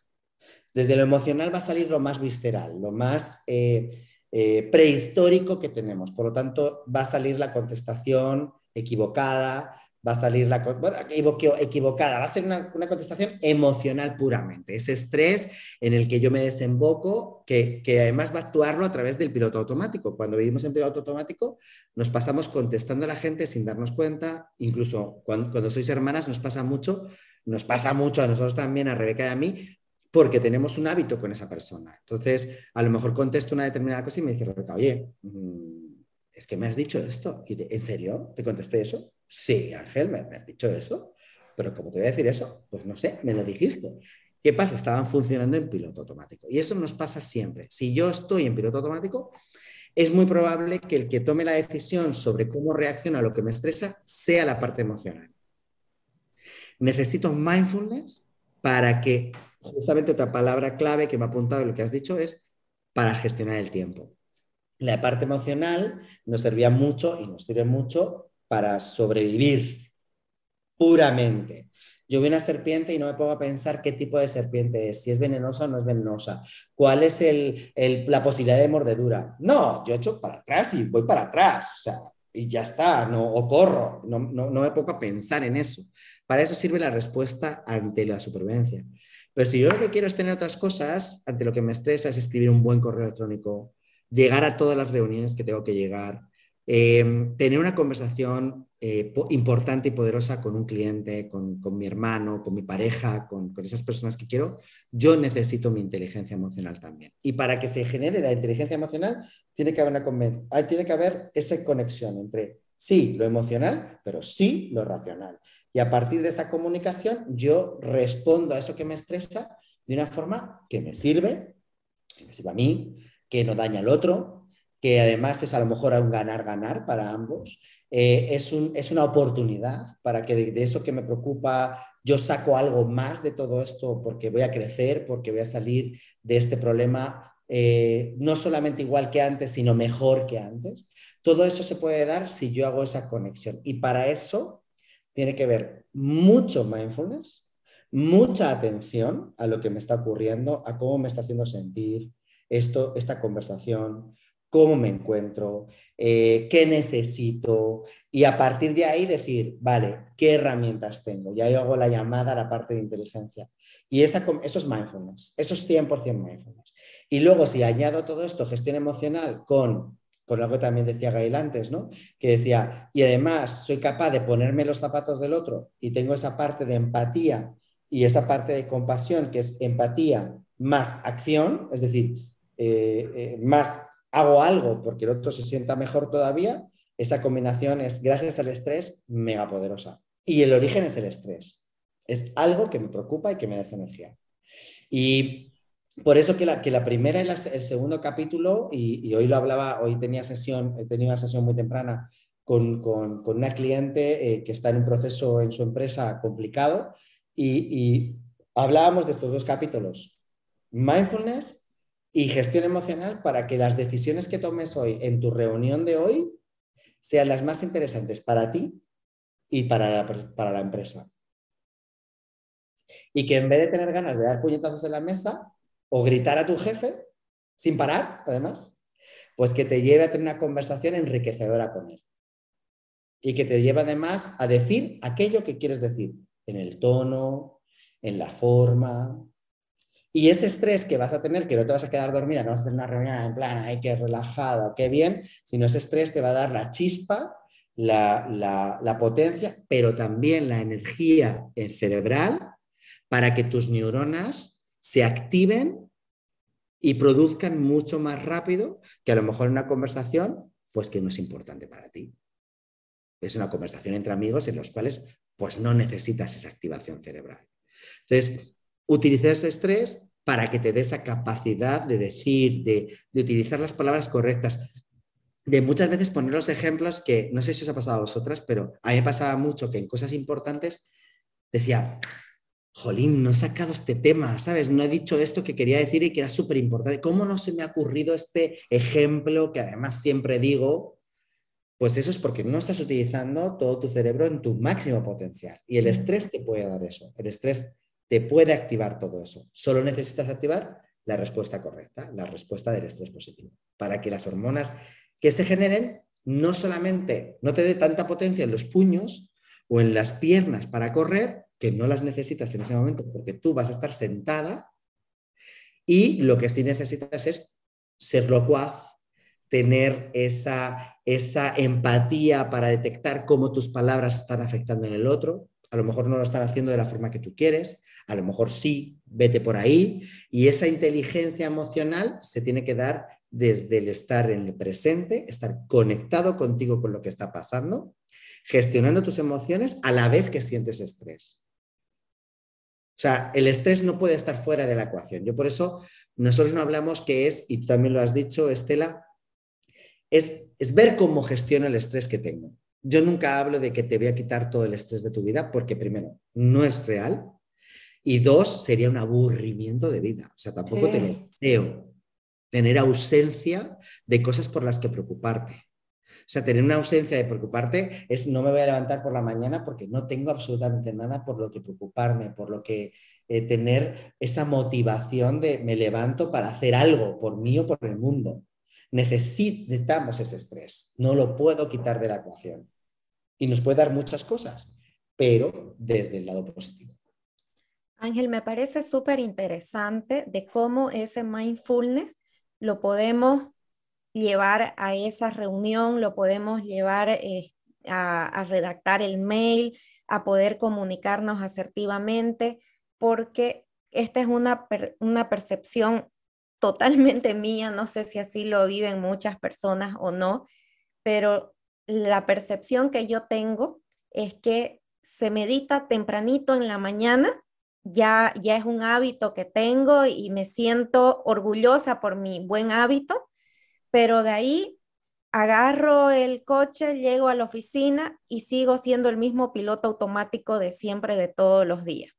Desde lo emocional va a salir lo más visceral, lo más eh, eh, prehistórico que tenemos. Por lo tanto, va a salir la contestación equivocada, va a salir la bueno, equivocada, va a ser una, contestación emocional puramente. Ese estrés en el que yo me desemboco, que, además va a actuarlo a través del piloto automático. Cuando vivimos en piloto automático, nos pasamos contestando a la gente sin darnos cuenta, incluso cuando, cuando sois hermanas nos pasa mucho, nos pasa mucho a nosotros también, a Rebeca y a mí, porque tenemos un hábito con esa persona. Entonces, a lo mejor contesto una determinada cosa y me dice Rebeca, oye, mm, es que me has dicho esto. ¿Y ¿En serio? ¿Te contesté eso? Sí, Ángel, me, has dicho eso. Pero ¿cómo te voy a decir eso? Pues no sé, me lo dijiste. ¿Qué pasa? Estaban funcionando en piloto automático. Y eso nos pasa siempre. Si yo estoy en piloto automático, es muy probable que el que tome la decisión sobre cómo reacciona a lo que me estresa sea la parte emocional. Necesito mindfulness para que justamente otra palabra clave que me ha apuntado en lo que has dicho es para gestionar el tiempo. La parte emocional nos servía mucho y nos sirve mucho para sobrevivir puramente. Yo vi una serpiente y no me pongo a pensar qué tipo de serpiente es, si es venenosa o no es venenosa, cuál es la posibilidad de mordedura. No, yo echo para atrás y voy para atrás, o sea, y ya está, no, o corro, no, no, no me pongo a pensar en eso. Para eso sirve la respuesta ante la supervivencia. Pero si yo lo que quiero es tener otras cosas, ante lo que me estresa es escribir un buen correo electrónico, llegar a todas las reuniones que tengo que llegar, em, tener una conversación eh, importante y poderosa con un cliente, con, mi hermano, con mi pareja, con, esas personas que quiero, yo necesito mi inteligencia emocional también. Y para que se genere la inteligencia emocional, tiene que haber, una, tiene que haber esa conexión entre sí lo emocional, pero sí lo racional. Y a partir de esa comunicación, yo respondo a eso que me estresa de una forma que me sirve, que me sirve a mí, que no daña al otro, que además es a lo mejor un ganar-ganar para ambos. Eh, es, un, es, una oportunidad para que de, eso que me preocupa yo saco algo más de todo esto porque voy a crecer, porque voy a salir de este problema eh, no solamente igual que antes, sino mejor que antes. Todo eso se puede dar si yo hago esa conexión. Y para eso tiene que ver mucho mindfulness, mucha atención a lo que me está ocurriendo, a cómo me está haciendo sentir esto, esta conversación, cómo me encuentro, eh, qué necesito y a partir de ahí decir, vale, ¿qué herramientas tengo? Y ahí hago la llamada a la parte de inteligencia. Y esa, eso es mindfulness, eso es 100% mindfulness. Y luego, si añado todo esto, gestión emocional, con, con algo también decía Gail antes, ¿no? Que decía, y además soy capaz de ponerme los zapatos del otro y tengo esa parte de empatía y esa parte de compasión, que es empatía más acción, es decir, eh, eh, más hago algo porque el otro se sienta mejor todavía, esa combinación es, gracias al estrés, mega poderosa. Y el origen es el estrés. Es algo que me preocupa y que me da esa energía. Y por eso que la, que la primera y el segundo capítulo, y, hoy lo hablaba, hoy tenía sesión, he tenido una sesión muy temprana con, con, con una cliente eh, que está en un proceso en su empresa complicado y, hablábamos de estos dos capítulos, mindfulness y gestión emocional para que las decisiones que tomes hoy en tu reunión de hoy sean las más interesantes para ti y para para la empresa. Y que en vez de tener ganas de dar puñetazos en la mesa o gritar a tu jefe, sin parar, además, pues que te lleve a tener una conversación enriquecedora con él. Y que te lleve además a decir aquello que quieres decir, en el tono, en la forma, y ese estrés que vas a tener, que no te vas a quedar dormida, no vas a tener una reunión en plan, ay, qué relajada, qué bien, sino ese estrés te va a dar la chispa, la, potencia, pero también la energía cerebral para que tus neuronas se activen y produzcan mucho más rápido que a lo mejor una conversación, pues que no es importante para ti. Es una conversación entre amigos en los cuales pues no necesitas esa activación cerebral. Entonces, utilizar ese estrés para que te dé esa capacidad de decir, de, utilizar las palabras correctas, de muchas veces poner los ejemplos que no sé si os ha pasado a vosotras, pero a mí me pasaba mucho que en cosas importantes decía, jolín, no he sacado este tema, ¿sabes? No he dicho esto que quería decir y que era súper importante. ¿Cómo no se me ha ocurrido este ejemplo que además siempre digo? Pues eso es porque no estás utilizando todo tu cerebro en tu máximo potencial. Y el estrés te puede dar eso. El estrés te puede activar todo eso. Solo necesitas activar la respuesta correcta, la respuesta del estrés positivo, para que las hormonas que se generen no solamente no te dé tanta potencia en los puños o en las piernas para correr, que no las necesitas en ese momento porque tú vas a estar sentada y lo que sí necesitas es ser locuaz, tener esa, esa empatía para detectar cómo tus palabras están afectando en el otro. A lo mejor no lo están haciendo de la forma que tú quieres, a lo mejor sí, vete por ahí. Y esa inteligencia emocional se tiene que dar desde el estar en el presente, estar conectado contigo con lo que está pasando, gestionando tus emociones a la vez que sientes estrés. O sea, el estrés no puede estar fuera de la ecuación. Yo por eso, nosotros no hablamos que es, y tú también lo has dicho, Estela, es, es ver cómo gestiono el estrés que tengo. Yo nunca hablo de que te voy a quitar todo el estrés de tu vida porque primero, no es real, y dos, sería un aburrimiento de vida. O sea, tampoco te lo deseo. Tener ausencia de cosas por las que preocuparte. O sea, tener una ausencia de preocuparte es no me voy a levantar por la mañana porque no tengo absolutamente nada por lo que preocuparme, por lo que eh, tener esa motivación de me levanto para hacer algo por mí o por el mundo. Necesitamos ese estrés, no lo puedo quitar de la ecuación. Y nos puede dar muchas cosas, pero desde el lado positivo. Ángel, me parece súper interesante de cómo ese mindfulness lo podemos llevar a esa reunión, lo podemos llevar eh, a, redactar el mail, a poder comunicarnos asertivamente, porque esta es una, una percepción *laughs* totalmente mía, no sé si así lo viven muchas personas o no, pero la percepción que yo tengo es que se medita tempranito en la mañana ya, ya es un hábito que tengo y me siento orgullosa por mi buen hábito, pero de ahí agarro el coche, llego a la oficina y sigo siendo el mismo piloto automático de siempre, de todos los días.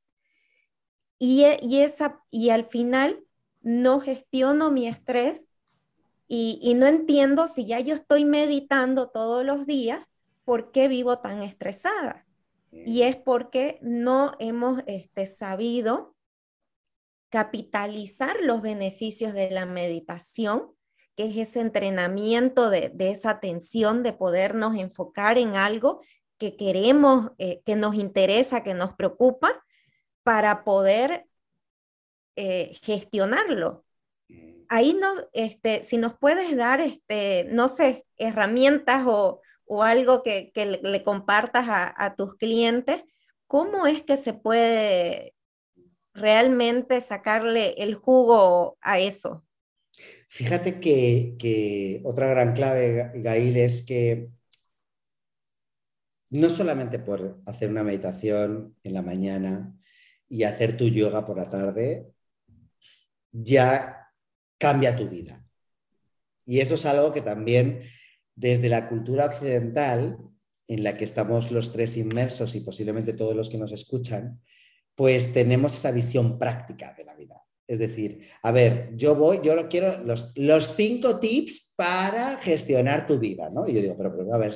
Y, e, y, esa, y al final no gestiono mi estrés y, no entiendo si ya yo estoy meditando todos los días, ¿por qué vivo tan estresada? Y es porque no hemos este, sabido capitalizar los beneficios de la meditación, que es ese entrenamiento de, esa atención, de podernos enfocar en algo que queremos, eh, que nos interesa, que nos preocupa, para poder eh, gestionarlo. ahí no, este, si nos puedes dar, este, no sé, herramientas o, algo que, le, compartas a, tus clientes, ¿cómo es que se puede realmente sacarle el jugo a eso? Fíjate que, otra gran clave, Gail, es que no solamente por hacer una meditación en la mañana y hacer tu yoga por la tarde, ya cambia tu vida. Y eso es algo que también desde la cultura occidental, en la que estamos los tres inmersos y posiblemente todos los que nos escuchan, pues tenemos esa visión práctica de la vida. Es decir, a ver, yo voy, yo lo quiero, los, cinco tips para gestionar tu vida, ¿no? Y yo digo, pero, pero a ver,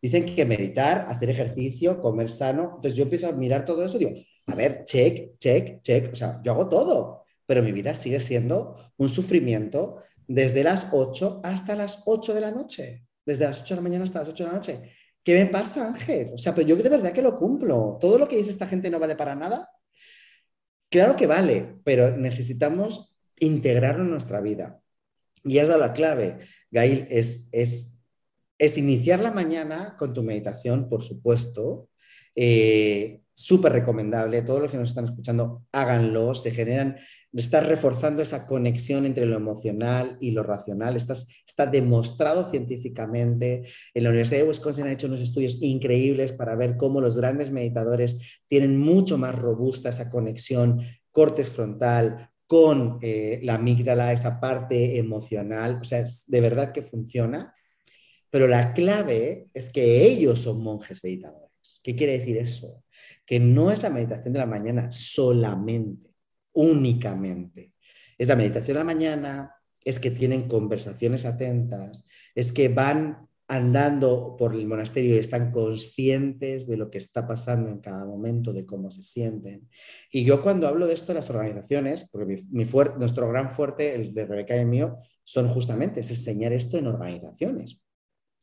dicen que meditar, hacer ejercicio, comer sano. Entonces yo empiezo a mirar todo eso y digo, a ver, check, check, check. O sea, yo hago todo pero mi vida sigue siendo un sufrimiento desde las 8 hasta las 8 de la noche, desde las 8 de la mañana hasta las 8 de la noche. ¿Qué me pasa, Ángel? O sea, pero yo de verdad que lo cumplo. Todo lo que dice esta gente no vale para nada. Claro que vale, pero necesitamos integrarlo en nuestra vida. Y has dado la clave, Gail, es, es, es iniciar la mañana con tu meditación, por supuesto, eh, súper recomendable. Todos los que nos están escuchando, háganlo. Se generan, estás reforzando esa conexión entre lo emocional y lo racional. Estás, está demostrado científicamente. En la Universidad de Wisconsin han hecho unos estudios increíbles para ver cómo los grandes meditadores tienen mucho más robusta esa conexión cortes frontal con eh, la amígdala, esa parte emocional. O sea, de verdad que funciona. Pero la clave es que ellos son monjes meditadores. ¿Qué quiere decir eso? Que no es la meditación de la mañana solamente, únicamente. Es la meditación de la mañana, es que tienen conversaciones atentas, es que van andando por el monasterio y están conscientes de lo que está pasando en cada momento, de cómo se sienten. Y yo cuando hablo de esto de las organizaciones, porque nuestro gran fuerte, el de Rebeca y el mío, son justamente es enseñar esto en organizaciones.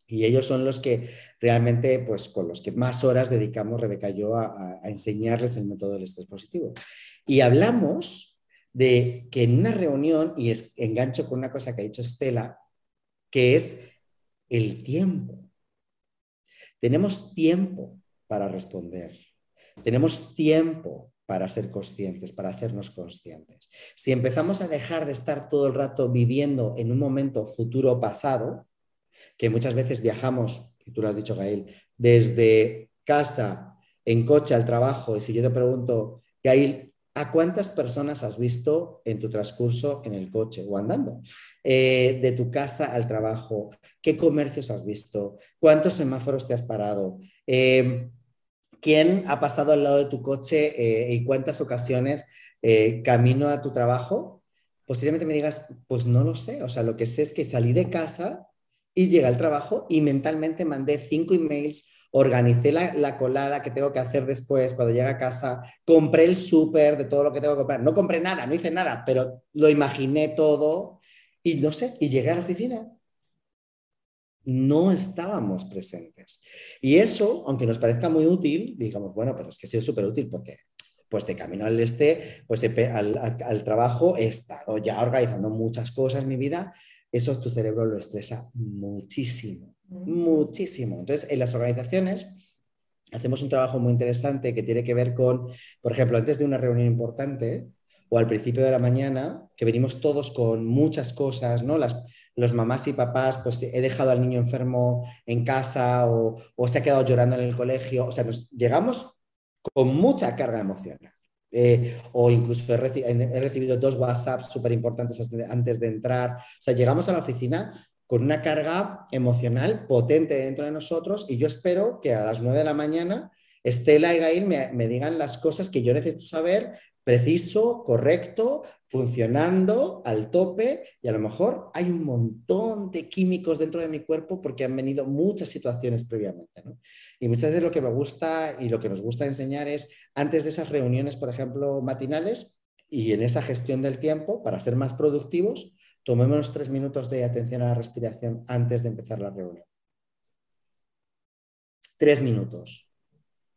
Y ellos son los que realmente, pues con los que más horas dedicamos Rebeca y yo a, enseñarles el método del estrés positivo. Y hablamos de que en una reunión, y es, engancho con una cosa que ha dicho Estela, que es el tiempo. Tenemos tiempo para responder. Tenemos tiempo para ser conscientes, para hacernos conscientes. Si empezamos a dejar de estar todo el rato viviendo en un momento futuro pasado, que muchas veces viajamos, y tú lo has dicho, Gael, desde casa, en coche al trabajo, y si yo te pregunto, Gael, ¿a cuántas personas has visto en tu transcurso en el coche o andando? Eh, de tu casa al trabajo, ¿qué comercios has visto? ¿Cuántos semáforos te has parado? Eh, ¿Quién ha pasado al lado de tu coche eh, y cuántas ocasiones camino a tu trabajo? Posiblemente me digas, pues no lo sé, o sea, lo que sé es que salí de casa y llegué al trabajo y mentalmente mandé cinco emails, organicé la, colada que tengo que hacer después cuando llegue a casa, compré el súper de todo lo que tengo que comprar. No compré nada, no hice nada, pero lo imaginé todo y no sé, y llegué a la oficina. No estábamos presentes. Y eso, aunque nos parezca muy útil, digamos, bueno, pero es que ha sido súper útil porque pues de camino al este, pues al, al, trabajo he estado ya organizando muchas cosas en mi vida eso tu cerebro lo estresa muchísimo, muchísimo. Entonces, en las organizaciones hacemos un trabajo muy interesante que tiene que ver con, por ejemplo, antes de una reunión importante o al principio de la mañana, que venimos todos con muchas cosas, ¿no? Las, los mamás y papás, pues he dejado al niño enfermo en casa o, o se ha quedado llorando en el colegio, o sea, nos llegamos con mucha carga emocional. Eh, o incluso he, recibido dos WhatsApps súper importantes antes de entrar. O sea, llegamos a la oficina con una carga emocional potente dentro de nosotros y yo espero que a las 9 de la mañana Estela y Gail me, me digan las cosas que yo necesito saber preciso, correcto, funcionando al tope y a lo mejor hay un montón de químicos dentro de mi cuerpo porque han venido muchas situaciones previamente. Y muchas veces lo que me gusta y lo que nos gusta enseñar es antes de esas reuniones, por ejemplo, matinales y en esa gestión del tiempo, para ser más productivos, tomémonos tres minutos de atención a la respiración antes de empezar la reunión. Tres minutos,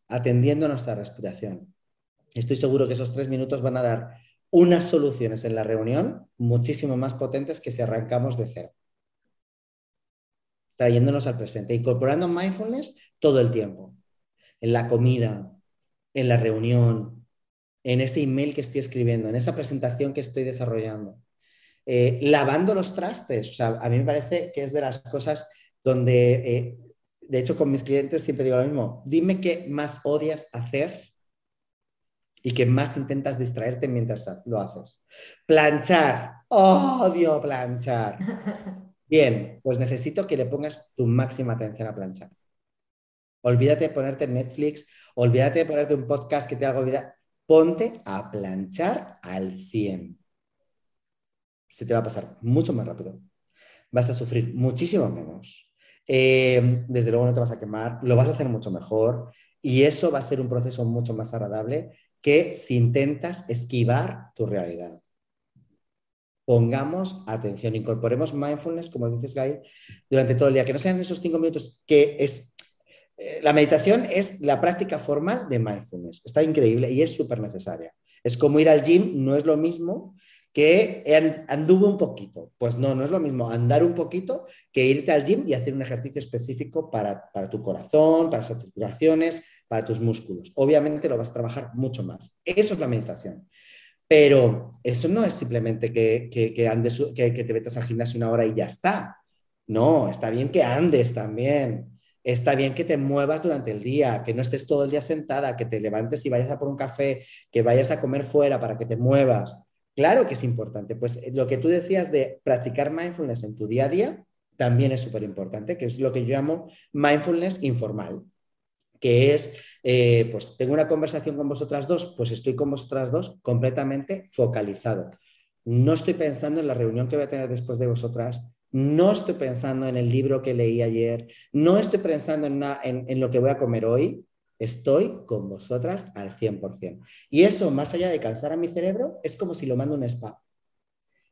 atendiendo a nuestra respiración Estoy seguro que esos tres minutos van a dar unas soluciones en la reunión muchísimo más potentes que si arrancamos de cero. Trayéndonos al presente, incorporando mindfulness todo el tiempo, en la comida, en la reunión, en ese email que estoy escribiendo, en esa presentación que estoy desarrollando. Eh, lavando los trastes, a mí me parece que es de las cosas donde, eh, de hecho, con mis clientes siempre digo lo mismo, dime qué más odias hacer y qué más intentas distraerte mientras lo haces. Planchar, odio planchar. *laughs* Bien, pues necesito que le pongas tu máxima atención a planchar. Olvídate de ponerte Netflix, olvídate de ponerte un podcast que te haga olvidar. Ponte a planchar al 100 se te va a pasar mucho más rápido. Vas a sufrir muchísimo menos. Eh, desde luego no te vas a quemar, lo vas a hacer mucho mejor y eso va a ser un proceso mucho más agradable que si intentas esquivar tu realidad. Pongamos atención, incorporemos mindfulness, como dices, Guy, durante todo el día, que no sean esos cinco minutos, que es... Eh, la meditación es la práctica formal de mindfulness. Está increíble y es súper necesaria. Es como ir al gym, no es lo mismo que anduvo un poquito. Pues no, no es lo mismo andar un poquito que irte al gym y hacer un ejercicio específico para, tu corazón, para tus articulaciones, para tus músculos. Obviamente lo vas a trabajar mucho más. Eso es la meditación. Pero eso no es simplemente que, que, andes, que, te metas al gimnasio una hora y ya está. No, está bien que andes también. Está bien que te muevas durante el día, que no estés todo el día sentada, que te levantes y vayas a por un café, que vayas a comer fuera para que te muevas. Claro que es importante. Pues eh, lo que tú decías de practicar mindfulness en tu día a día también es súper importante, que es lo que yo llamo mindfulness informal, que es, eh, pues tengo una conversación con vosotras dos, pues estoy con vosotras dos completamente focalizado. No estoy pensando en la reunión que voy a tener después de vosotras, no estoy pensando en el libro que leí ayer, no estoy pensando en, en lo que voy a comer hoy, Estoy con vosotras al 100%. Y eso, más allá de cansar a mi cerebro, es como si lo mando a un spa.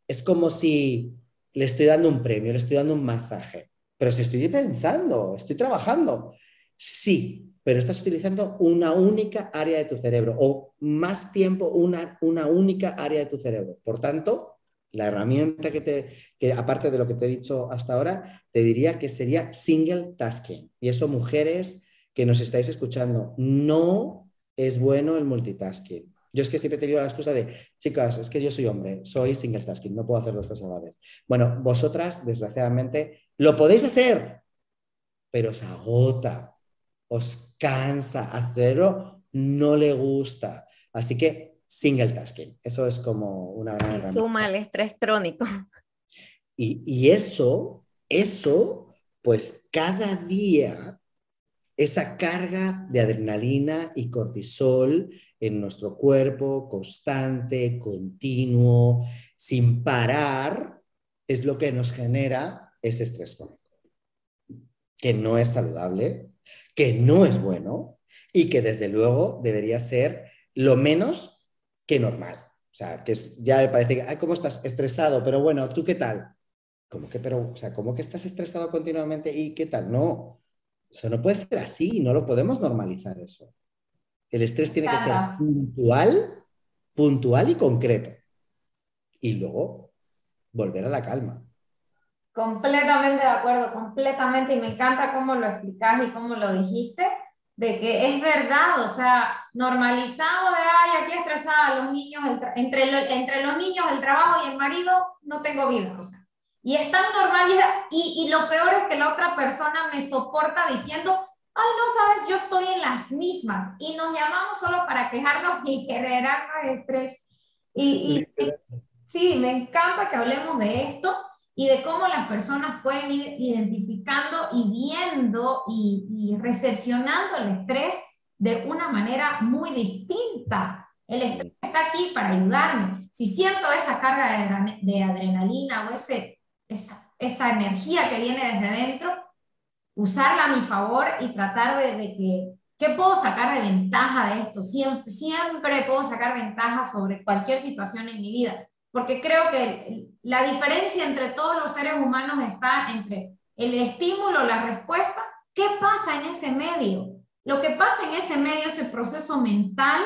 Es como si le estoy dando un premio, le estoy dando un masaje. Pero si estoy pensando, estoy trabajando. Sí, pero estás utilizando una única área de tu cerebro o más tiempo una, una única área de tu cerebro. Por tanto, la herramienta que te, que aparte de lo que te he dicho hasta ahora, te diría que sería single tasking. Y eso, mujeres, que nos estáis escuchando, no es bueno el multitasking. Yo es que siempre he tenido la excusa de, chicas, es que yo soy hombre, soy single tasking, no puedo hacer dos cosas a la vez. Bueno, vosotras, desgraciadamente, lo podéis hacer, pero os agota, os cansa, hacerlo no le gusta. Así que single tasking, eso es como una gran herramienta. Suma el estrés crónico. Y, y eso, eso, pues cada día esa carga de adrenalina y cortisol en nuestro cuerpo constante, continuo, sin parar, es lo que nos genera ese estrés crónico, que no es saludable, que no es bueno y que desde luego debería ser lo menos que normal. O sea, que ya me parece que, ay, ¿cómo estás? Estresado, pero bueno, ¿tú qué tal? ¿Cómo que, pero, o sea, ¿cómo que estás estresado continuamente y qué tal? No, eso no puede ser así, no lo podemos normalizar eso. El estrés tiene que ser puntual, puntual y concreto. Y luego volver a la calma. Completamente de acuerdo, completamente. Y me encanta cómo lo explicas y cómo lo dijiste, de que es verdad, o sea, normalizado de, ay, aquí estresada los niños, entre, entre los niños, el trabajo y el marido, no tengo vida, o sea. Y es tan normal y, y lo peor es que la otra persona me soporta diciendo, ay, no sabes, yo estoy en las mismas y nos llamamos solo para quejarnos y generar más estrés. Y, y, sí, me encanta que hablemos de esto y de cómo las personas pueden ir identificando y viendo y, y recepcionando el estrés de una manera muy distinta. El estrés está aquí para ayudarme. Si siento esa carga de, de adrenalina o ese esa, esa energía que viene desde dentro, usarla a mi favor y tratar de, de que, ¿qué puedo sacar de ventaja de esto? Siempre, siempre puedo sacar ventaja sobre cualquier situación en mi vida, porque creo que la diferencia entre todos los seres humanos está entre el estímulo, la respuesta, ¿qué pasa en ese medio? Lo que pasa en ese medio, ese proceso mental,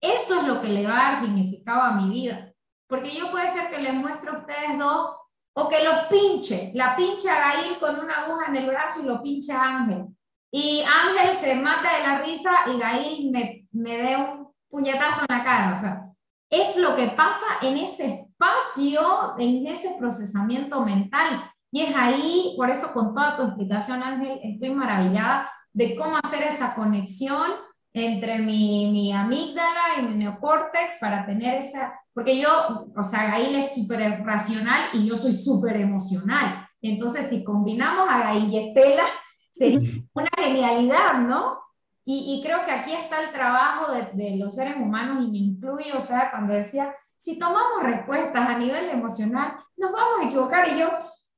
eso es lo que le va a dar significado a mi vida. porque yo puede ser que les muestre a ustedes dos o que los pinche, la pinche a Gail con una aguja en el brazo y lo pinche a Ángel. Y Ángel se mata de la risa y Gail me, me dé un puñetazo en la cara. O sea, es lo que pasa en ese espacio, en ese procesamiento mental. Y es ahí, por eso con toda tu explicación, Ángel, estoy maravillada de cómo hacer esa conexión entre mi, mi amígdala y mi neocórtex para tener esa, porque yo, o sea, Gail es súper racional y yo soy súper emocional. Entonces, si combinamos a Gail y Estela, sería una genialidad, ¿no? Y, y, creo que aquí está el trabajo de, de, los seres humanos y me incluyo, o sea, cuando decía, si tomamos respuestas a nivel emocional, nos vamos a equivocar y yo,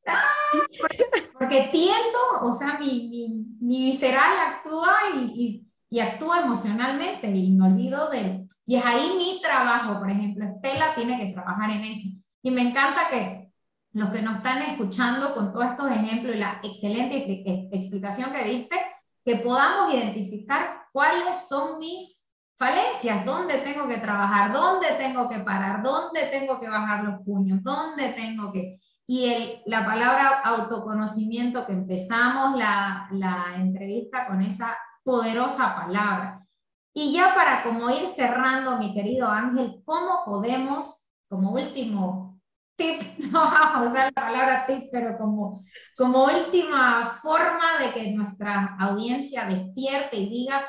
¡ah! porque, tiendo, o sea, mi, mi, mi visceral actúa y, y y actúo emocionalmente y me olvido de... Y es ahí mi trabajo, por ejemplo, Estela tiene que trabajar en eso. Y me encanta que los que nos están escuchando con todos estos ejemplos y la excelente explicación que diste, que podamos identificar cuáles son mis falencias, dónde tengo que trabajar, dónde tengo que parar, dónde tengo que bajar los puños, dónde tengo que... Y el, la palabra autoconocimiento que empezamos la, la entrevista con esa poderosa palabra. Y ya para como ir cerrando, mi querido Ángel, ¿cómo podemos, como último tip, *laughs* no vamos a usar la palabra tip, pero como, como última forma de que nuestra audiencia despierte y diga,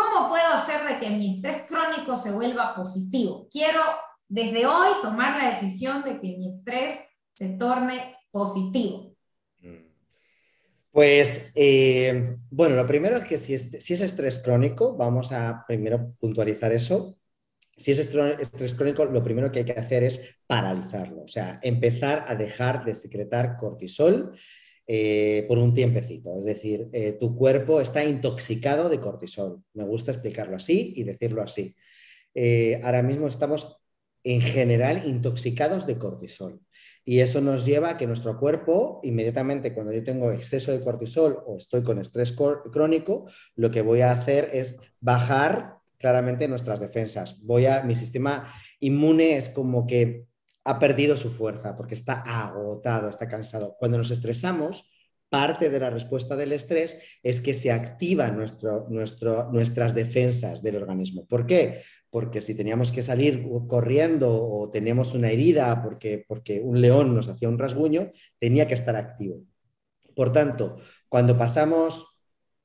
¿cómo puedo hacer de que mi estrés crónico se vuelva positivo? Quiero desde hoy tomar la decisión de que mi estrés se torne positivo. Pues, eh, bueno, lo primero es que si es, si es estrés crónico, vamos a primero puntualizar eso. Si es estrés crónico, lo primero que hay que hacer es paralizarlo, o sea, empezar a dejar de secretar cortisol eh, por un tiempecito. Es decir, eh, tu cuerpo está intoxicado de cortisol. Me gusta explicarlo así y decirlo así. ahora mismo estamos en general intoxicados de cortisol. Y eso nos lleva a que nuestro cuerpo, inmediatamente cuando yo tengo exceso de cortisol o estoy con estrés crónico, lo que voy a hacer es bajar claramente nuestras defensas. Voy a, mi sistema inmune es como que ha perdido su fuerza porque está agotado, está cansado. Cuando nos estresamos, parte de la respuesta del estrés es que se activan nuestras defensas del organismo. ¿Por qué? porque si teníamos que salir corriendo o teníamos una herida porque, porque un león nos hacía un rasguño, tenía que estar activo. Por tanto, cuando pasamos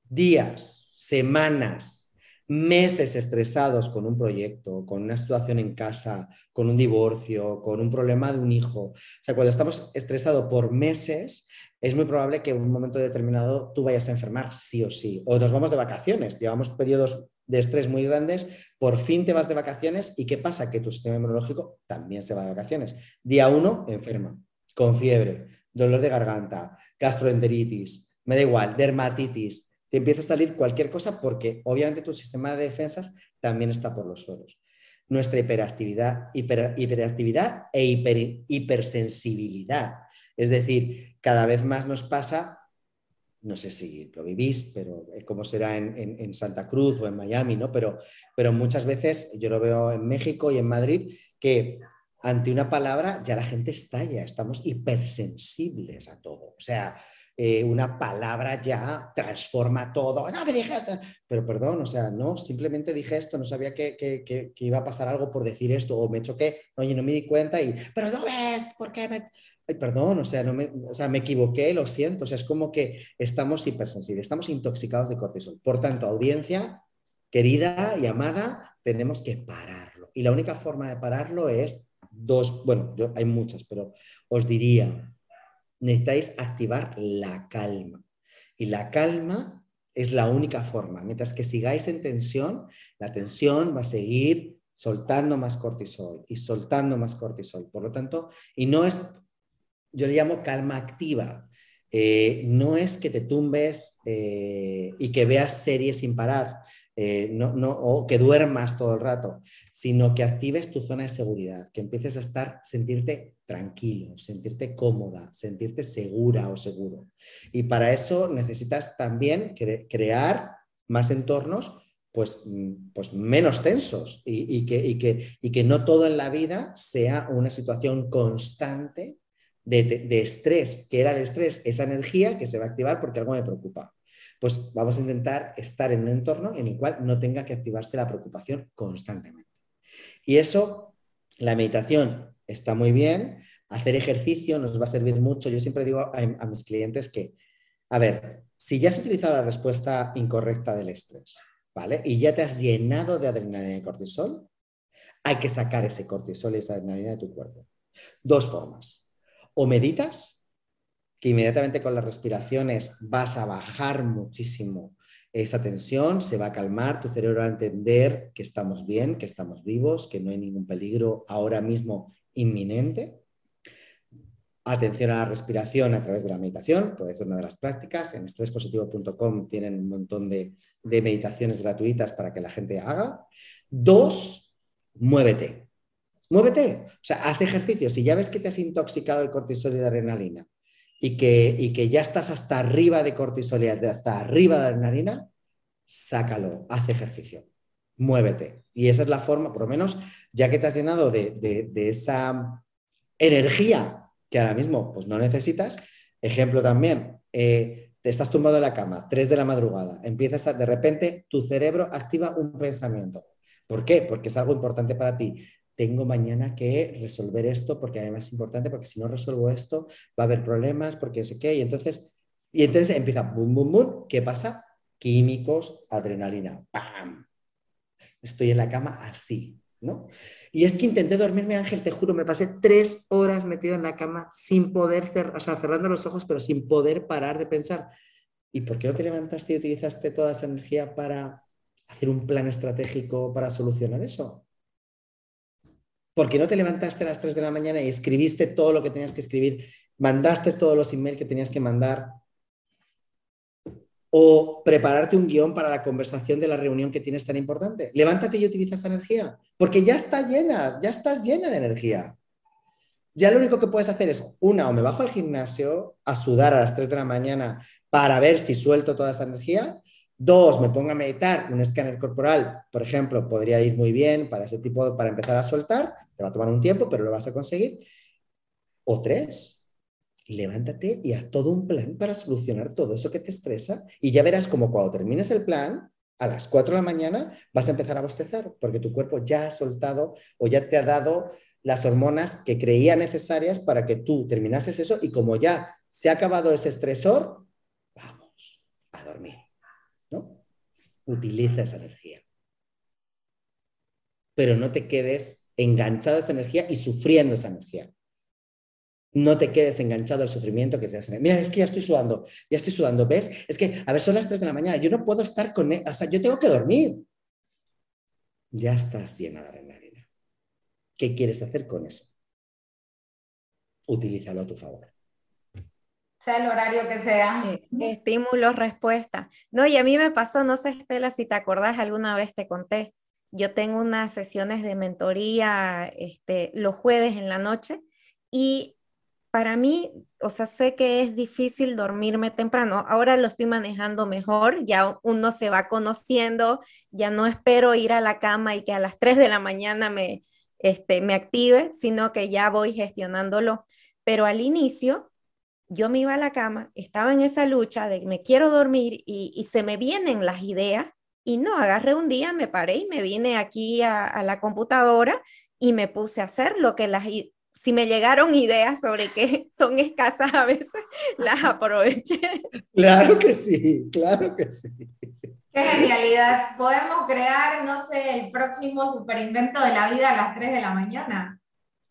días, semanas, meses estresados con un proyecto, con una situación en casa, con un divorcio, con un problema de un hijo, o sea, cuando estamos estresados por meses, es muy probable que en un momento determinado tú vayas a enfermar sí o sí. O nos vamos de vacaciones, llevamos periodos de estrés muy grandes, por fin te vas de vacaciones y ¿qué pasa? Que tu sistema inmunológico también se va de vacaciones. Día uno, enferma, con fiebre, dolor de garganta, gastroenteritis, me da igual, dermatitis, te empieza a salir cualquier cosa porque obviamente tu sistema de defensas también está por los suelos. Nuestra hiperactividad, hiperactividad e hipersensibilidad. Es decir, cada vez más nos pasa no sé si lo vivís, pero eh, cómo será en, Santa Cruz o en Miami, ¿no? Pero, pero muchas veces yo lo veo en México y en Madrid que ante una palabra ya la gente estalla, estamos hipersensibles a todo. O sea, eh, una palabra ya transforma todo. No, me dije esto. Pero perdón, o sea, no, simplemente dije esto, no sabía que, que, iba a pasar algo por decir esto, o me choqué, oye, no me di cuenta y, pero no ves, ¿por qué me ay, perdón, o sea, no me, o sea, me equivoqué, lo siento. O sea, es como que estamos hipersensibles, estamos intoxicados de cortisol. Por tanto, audiencia querida y amada, tenemos que pararlo. Y la única forma de pararlo es dos, bueno, hay muchas, pero os diría, necesitáis activar la calma. Y la calma es la única forma. Mientras que sigáis en tensión, la tensión va a seguir soltando más cortisol y soltando más cortisol. Por lo tanto, y no es yo le llamo calma activa. Eh, no es que te tumbes eh, y que veas series sin parar, eh, no, no, o que duermas todo el rato, sino que actives tu zona de seguridad, que empieces a estar, sentirte tranquilo, sentirte cómoda, sentirte segura o seguro. Y para eso necesitas también crear más entornos pues, mm, pues menos tensos y, que, que, y, que, no todo en la vida sea una situación constante de, de, estrés, que era el estrés, esa energía que se va a activar porque algo me preocupa. Pues vamos a intentar estar en un entorno en el cual no tenga que activarse la preocupación constantemente. Y eso, la meditación está muy bien, hacer ejercicio nos va a servir mucho. Yo siempre digo a, mis clientes que, a ver, si ya has utilizado la respuesta incorrecta del estrés, ¿vale? Y ya te has llenado de adrenalina y cortisol, hay que sacar ese cortisol y esa adrenalina de tu cuerpo. Dos formas. O meditas, que inmediatamente con las respiraciones vas a bajar muchísimo esa tensión, se va a calmar, tu cerebro va a entender que estamos bien, que estamos vivos, que no hay ningún peligro ahora mismo inminente. Atención a la respiración a través de la meditación, puede ser una de las prácticas. En estréspositivo.com tienen un montón de, de meditaciones gratuitas para que la gente haga. Dos, muévete. Muévete, o sea, haz ejercicio. Si ya ves que te has intoxicado de cortisol y de adrenalina y que, y que ya estás hasta arriba de cortisol y hasta arriba de adrenalina, sácalo, haz ejercicio, muévete. Y esa es la forma, por lo menos, ya que te has llenado de, de, esa energía que ahora mismo pues, no necesitas. Ejemplo también, eh, te estás tumbado en la cama, 3 de la madrugada, empiezas a, de repente, tu cerebro activa un pensamiento. ¿Por qué? Porque es algo importante para ti. Tengo mañana que resolver esto porque además es importante, porque si no resuelvo esto va a haber problemas, porque no sé qué. Y entonces, y entonces empieza, boom, boom, boom. ¿Qué pasa? Químicos, adrenalina, ¡pam! Estoy en la cama así, ¿no? Y es que intenté dormirme, Ángel, te juro, me pasé tres horas metido en la cama sin poder, cerrar, o sea, cerrando los ojos, pero sin poder parar de pensar. ¿Y por qué no te levantaste y utilizaste toda esa energía para hacer un plan estratégico para solucionar eso? ¿Por qué no te levantaste a las 3 de la mañana y escribiste todo lo que tenías que escribir? ¿Mandaste todos los emails que tenías que mandar? O prepararte un guion para la conversación de la reunión que tienes tan importante. Levántate y utiliza esa energía, porque ya está llena, ya estás llena de energía. Ya lo único que puedes hacer es, una, o me bajo al gimnasio a sudar a las 3 de la mañana para ver si suelto toda esa energía. Dos, me pongo a meditar, un escáner corporal, por ejemplo, podría ir muy bien para ese tipo, para empezar a soltar, te va a tomar un tiempo, pero lo vas a conseguir. O tres, levántate y haz todo un plan para solucionar todo eso que te estresa y ya verás como cuando termines el plan, a las 4 de la mañana vas a empezar a bostezar porque tu cuerpo ya ha soltado o ya te ha dado las hormonas que creía necesarias para que tú terminases eso y como ya se ha acabado ese estresor, vamos a dormir, ¿no? Utiliza esa energía. Pero no te quedes enganchado a esa energía y sufriendo esa energía no te quedes enganchado al sufrimiento que te hace. Mira, es que ya estoy sudando, ya estoy sudando, ¿ves? Es que, a ver, son las 3 de la mañana, yo no puedo estar con él, o sea, yo tengo que dormir. Ya estás llena de adrenalina. ¿Qué quieres hacer con eso? Utilízalo a tu favor. Sea el horario que sea. estímulo, respuesta. No, y a mí me pasó, no sé, Estela, si te acordás, alguna vez te conté. Yo tengo unas sesiones de mentoría este, los jueves en la noche y para mí, o sea, sé que es difícil dormirme temprano. Ahora lo estoy manejando mejor, ya uno se va conociendo, ya no espero ir a la cama y que a las 3 de la mañana me, este, me active, sino que ya voy gestionándolo. Pero al inicio, yo me iba a la cama, estaba en esa lucha de me quiero dormir y, se me vienen las ideas y no, agarré un día, me paré y me vine aquí a, a la computadora y me puse a hacer lo que las, si me llegaron ideas sobre que *laughs* son escasas a veces, las aproveché. Claro que sí, claro que sí. Qué genialidad. Podemos crear, no sé, el próximo superinvento de la vida a las 3 de la mañana.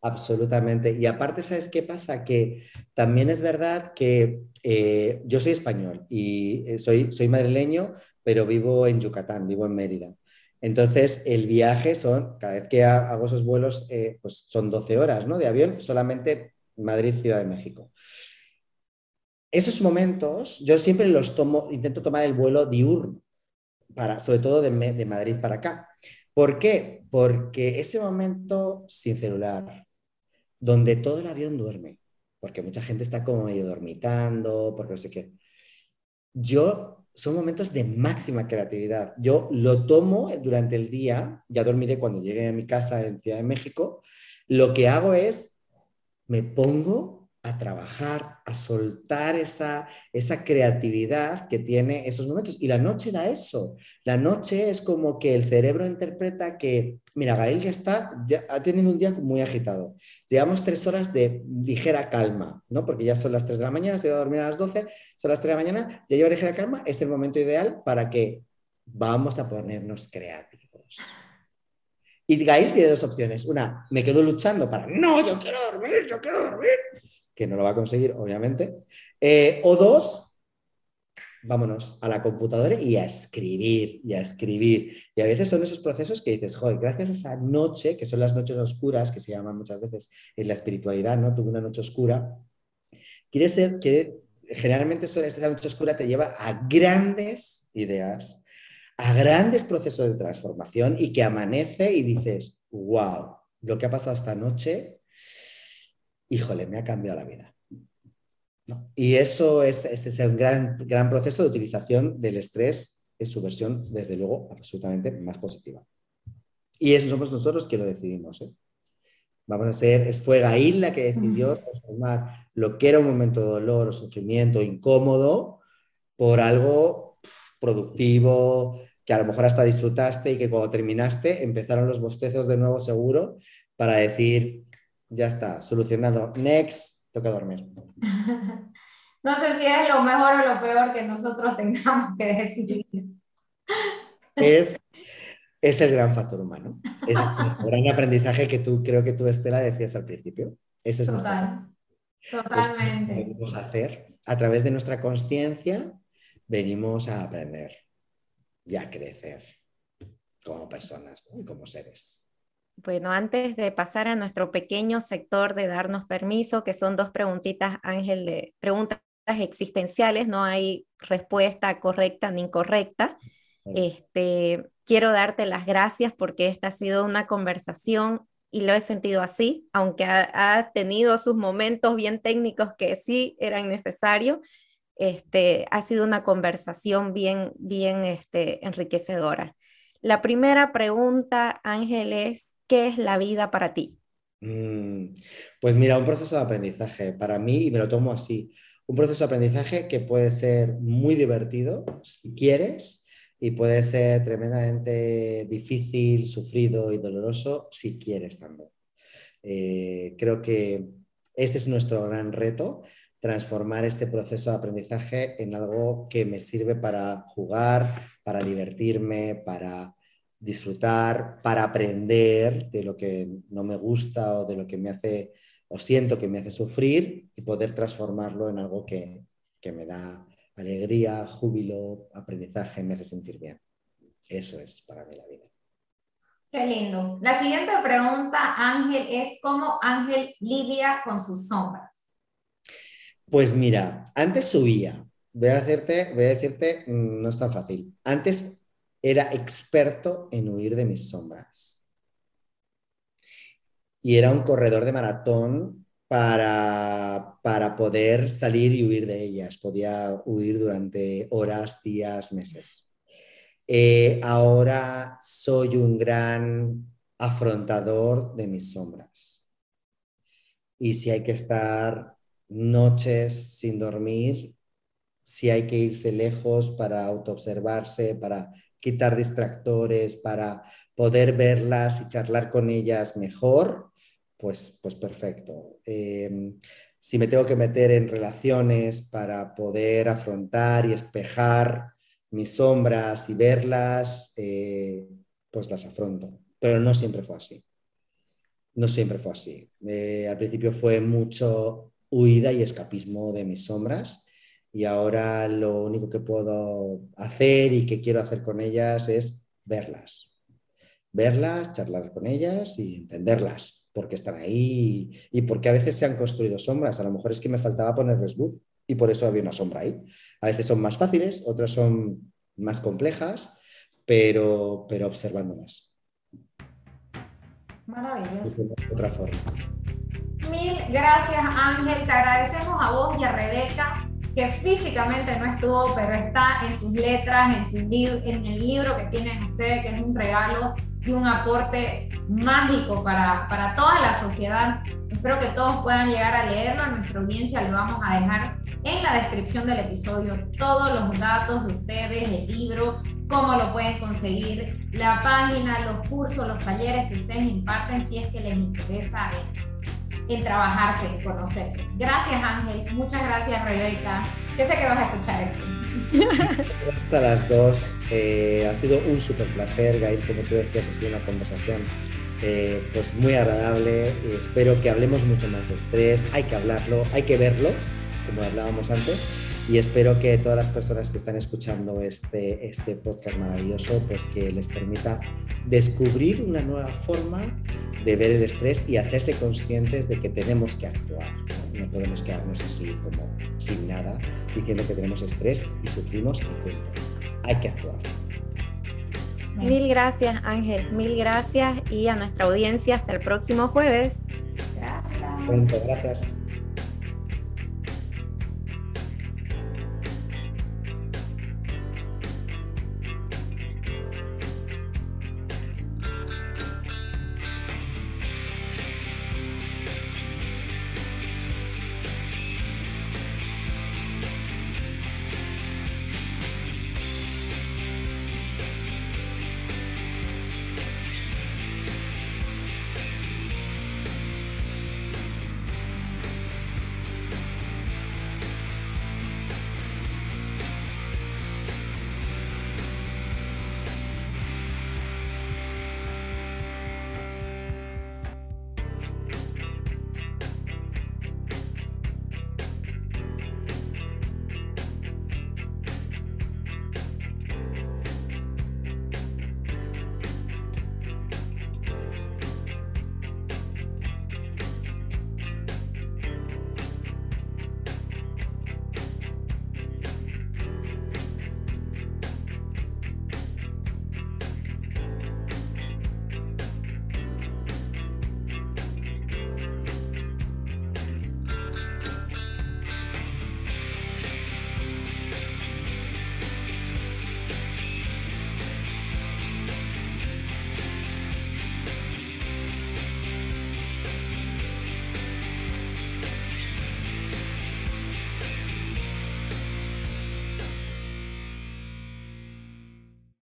Absolutamente. Y aparte, ¿sabes qué pasa? Que también es verdad que eh, yo soy español y eh, soy, soy madrileño, pero vivo en Yucatán, vivo en Mérida. Entonces, el viaje son, cada vez que hago esos vuelos, eh, pues son 12 horas ¿no? de avión, solamente Madrid-Ciudad de México. Esos momentos, yo siempre los tomo, intento tomar el vuelo diurno, para, sobre todo de, de Madrid para acá. ¿Por qué? Porque ese momento sin celular, donde todo el avión duerme, porque mucha gente está como medio dormitando, porque no sé qué. Yo son momentos de máxima creatividad. Yo lo tomo durante el día, ya dormiré cuando llegue a mi casa en Ciudad de México. Lo que hago es, me pongo a trabajar, a soltar esa, esa creatividad que tiene esos momentos. Y la noche da eso. La noche es como que el cerebro interpreta que, mira, Gael ya está, ya ha tenido un día muy agitado. Llevamos tres horas de ligera calma, ¿no? Porque ya son las tres de la mañana, se va a dormir a las 12, son las tres de la mañana, ya lleva ligera calma, es el momento ideal para que vamos a ponernos creativos. Y Gael tiene dos opciones. Una, me quedo luchando para, no, yo quiero dormir, yo quiero dormir que no lo va a conseguir, obviamente. Eh, o dos, vámonos a la computadora y a escribir, y a escribir. Y a veces son esos procesos que dices, joder, gracias a esa noche, que son las noches oscuras, que se llaman muchas veces en la espiritualidad, ¿no? Tuve una noche oscura. Quiere ser que generalmente esa noche oscura te lleva a grandes ideas, a grandes procesos de transformación y que amanece y dices, wow, lo que ha pasado esta noche híjole, me ha cambiado la vida. Y eso es, es, un gran, gran proceso de utilización del estrés en su versión, desde luego, absolutamente más positiva. Y eso somos nosotros que lo decidimos. ¿eh? Vamos a ser, es fue Gail la que decidió transformar lo que era un momento de dolor o sufrimiento incómodo por algo productivo, que a lo mejor hasta disfrutaste y que cuando terminaste empezaron los bostezos de nuevo seguro para decir, ya está, solucionado. Next, toca dormir. *laughs* No sé si es lo mejor o lo peor que nosotros *laughs* tengamos que decidir. Es, es el gran factor humano. Ese es nuestro *laughs* gran aprendizaje que tú, creo que tú, Estela, decías al principio. Ese es nuestro Totalmente. venimos a hacer. A través de nuestra conciencia, venimos a aprender y a crecer como personas y como seres. Bueno, antes de pasar a nuestro pequeño sector de darnos permiso, que son dos preguntitas, Ángel, de preguntas existenciales, no hay respuesta correcta ni incorrecta. Este, quiero darte las gracias porque esta ha sido una conversación y lo he sentido así, aunque ha, tenido sus momentos bien técnicos que sí eran necesarios. Este, ha sido una conversación bien, bien este, enriquecedora. La primera pregunta, Ángel, es, ¿Qué es la vida para ti? Mm, pues mira, un proceso de aprendizaje para mí, y me lo tomo así, un proceso de aprendizaje que puede ser muy divertido si quieres y puede ser tremendamente difícil, sufrido y doloroso si quieres también. Eh, creo que ese es nuestro gran reto, transformar este proceso de aprendizaje en algo que me sirve para jugar, para divertirme, para disfrutar, para aprender de lo que no me gusta o de lo que me hace o siento que me hace sufrir y poder transformarlo en algo que, que me da alegría, júbilo, aprendizaje, me hace sentir bien. Eso es para mí la vida. Qué lindo. La siguiente pregunta, Ángel, es cómo Ángel lidia con sus sombras. Pues mira, antes subía. Voy a, hacerte, voy a decirte, mm, no es tan fácil. Antes era experto en huir de mis sombras. Y era un corredor de maratón para, para poder salir y huir de ellas. Podía huir durante horas, días, meses. Eh, ahora soy un gran afrontador de mis sombras. Y si hay que estar noches sin dormir, si hay que irse lejos para autoobservarse, para quitar distractores, para poder verlas y charlar con ellas mejor, pues, pues perfecto. Em, si me tengo que meter en relaciones para poder afrontar y espejar mis sombras y verlas, eh, pues las afronto. Pero no siempre fue así. No siempre fue así. Eh, al principio fue mucho huida y escapismo de mis sombras y ahora lo único que puedo hacer y que quiero hacer con ellas es verlas. Verlas, charlar con ellas y entenderlas, porque están ahí y porque a veces se han construido sombras. A lo mejor es que me faltaba ponerles luz y por eso había una sombra ahí. A veces son más fáciles, otras son más complejas, pero, pero observándolas. Maravilloso. otra forma. Mil gracias Ángel, te agradecemos a vos y a Rebeca que físicamente no estuvo, pero está en sus letras, en, su en el libro que tienen ustedes, que es un regalo y un aporte mágico para, para toda la sociedad. Espero que todos puedan llegar a leerlo. A nuestra audiencia le vamos a dejar en la descripción del episodio todos los datos de ustedes, el libro, cómo lo pueden conseguir, la página, los cursos, los talleres que ustedes imparten si es que les interesa en, trabajarse, en conocerse. Gracias Ángel, muchas gracias Rebeca. Yo sé que vas a escuchar esto. Hasta las dos. Eh, ha sido un súper placer, Gail, como tú decías, ha sido una conversación eh, pues muy agradable. Espero que hablemos mucho más de estrés. Hay que hablarlo, hay que verlo, como hablábamos antes y espero que todas las personas que están escuchando este, este podcast maravilloso, pues que les permita descubrir una nueva forma de ver el estrés y hacerse conscientes de que tenemos que actuar. No, podemos quedarnos así como sin nada, diciendo que tenemos estrés y sufrimos y punto. Hay que actuar. Mil gracias Ángel, mil gracias y a nuestra audiencia hasta el próximo jueves. Gracias. Pronto, gracias.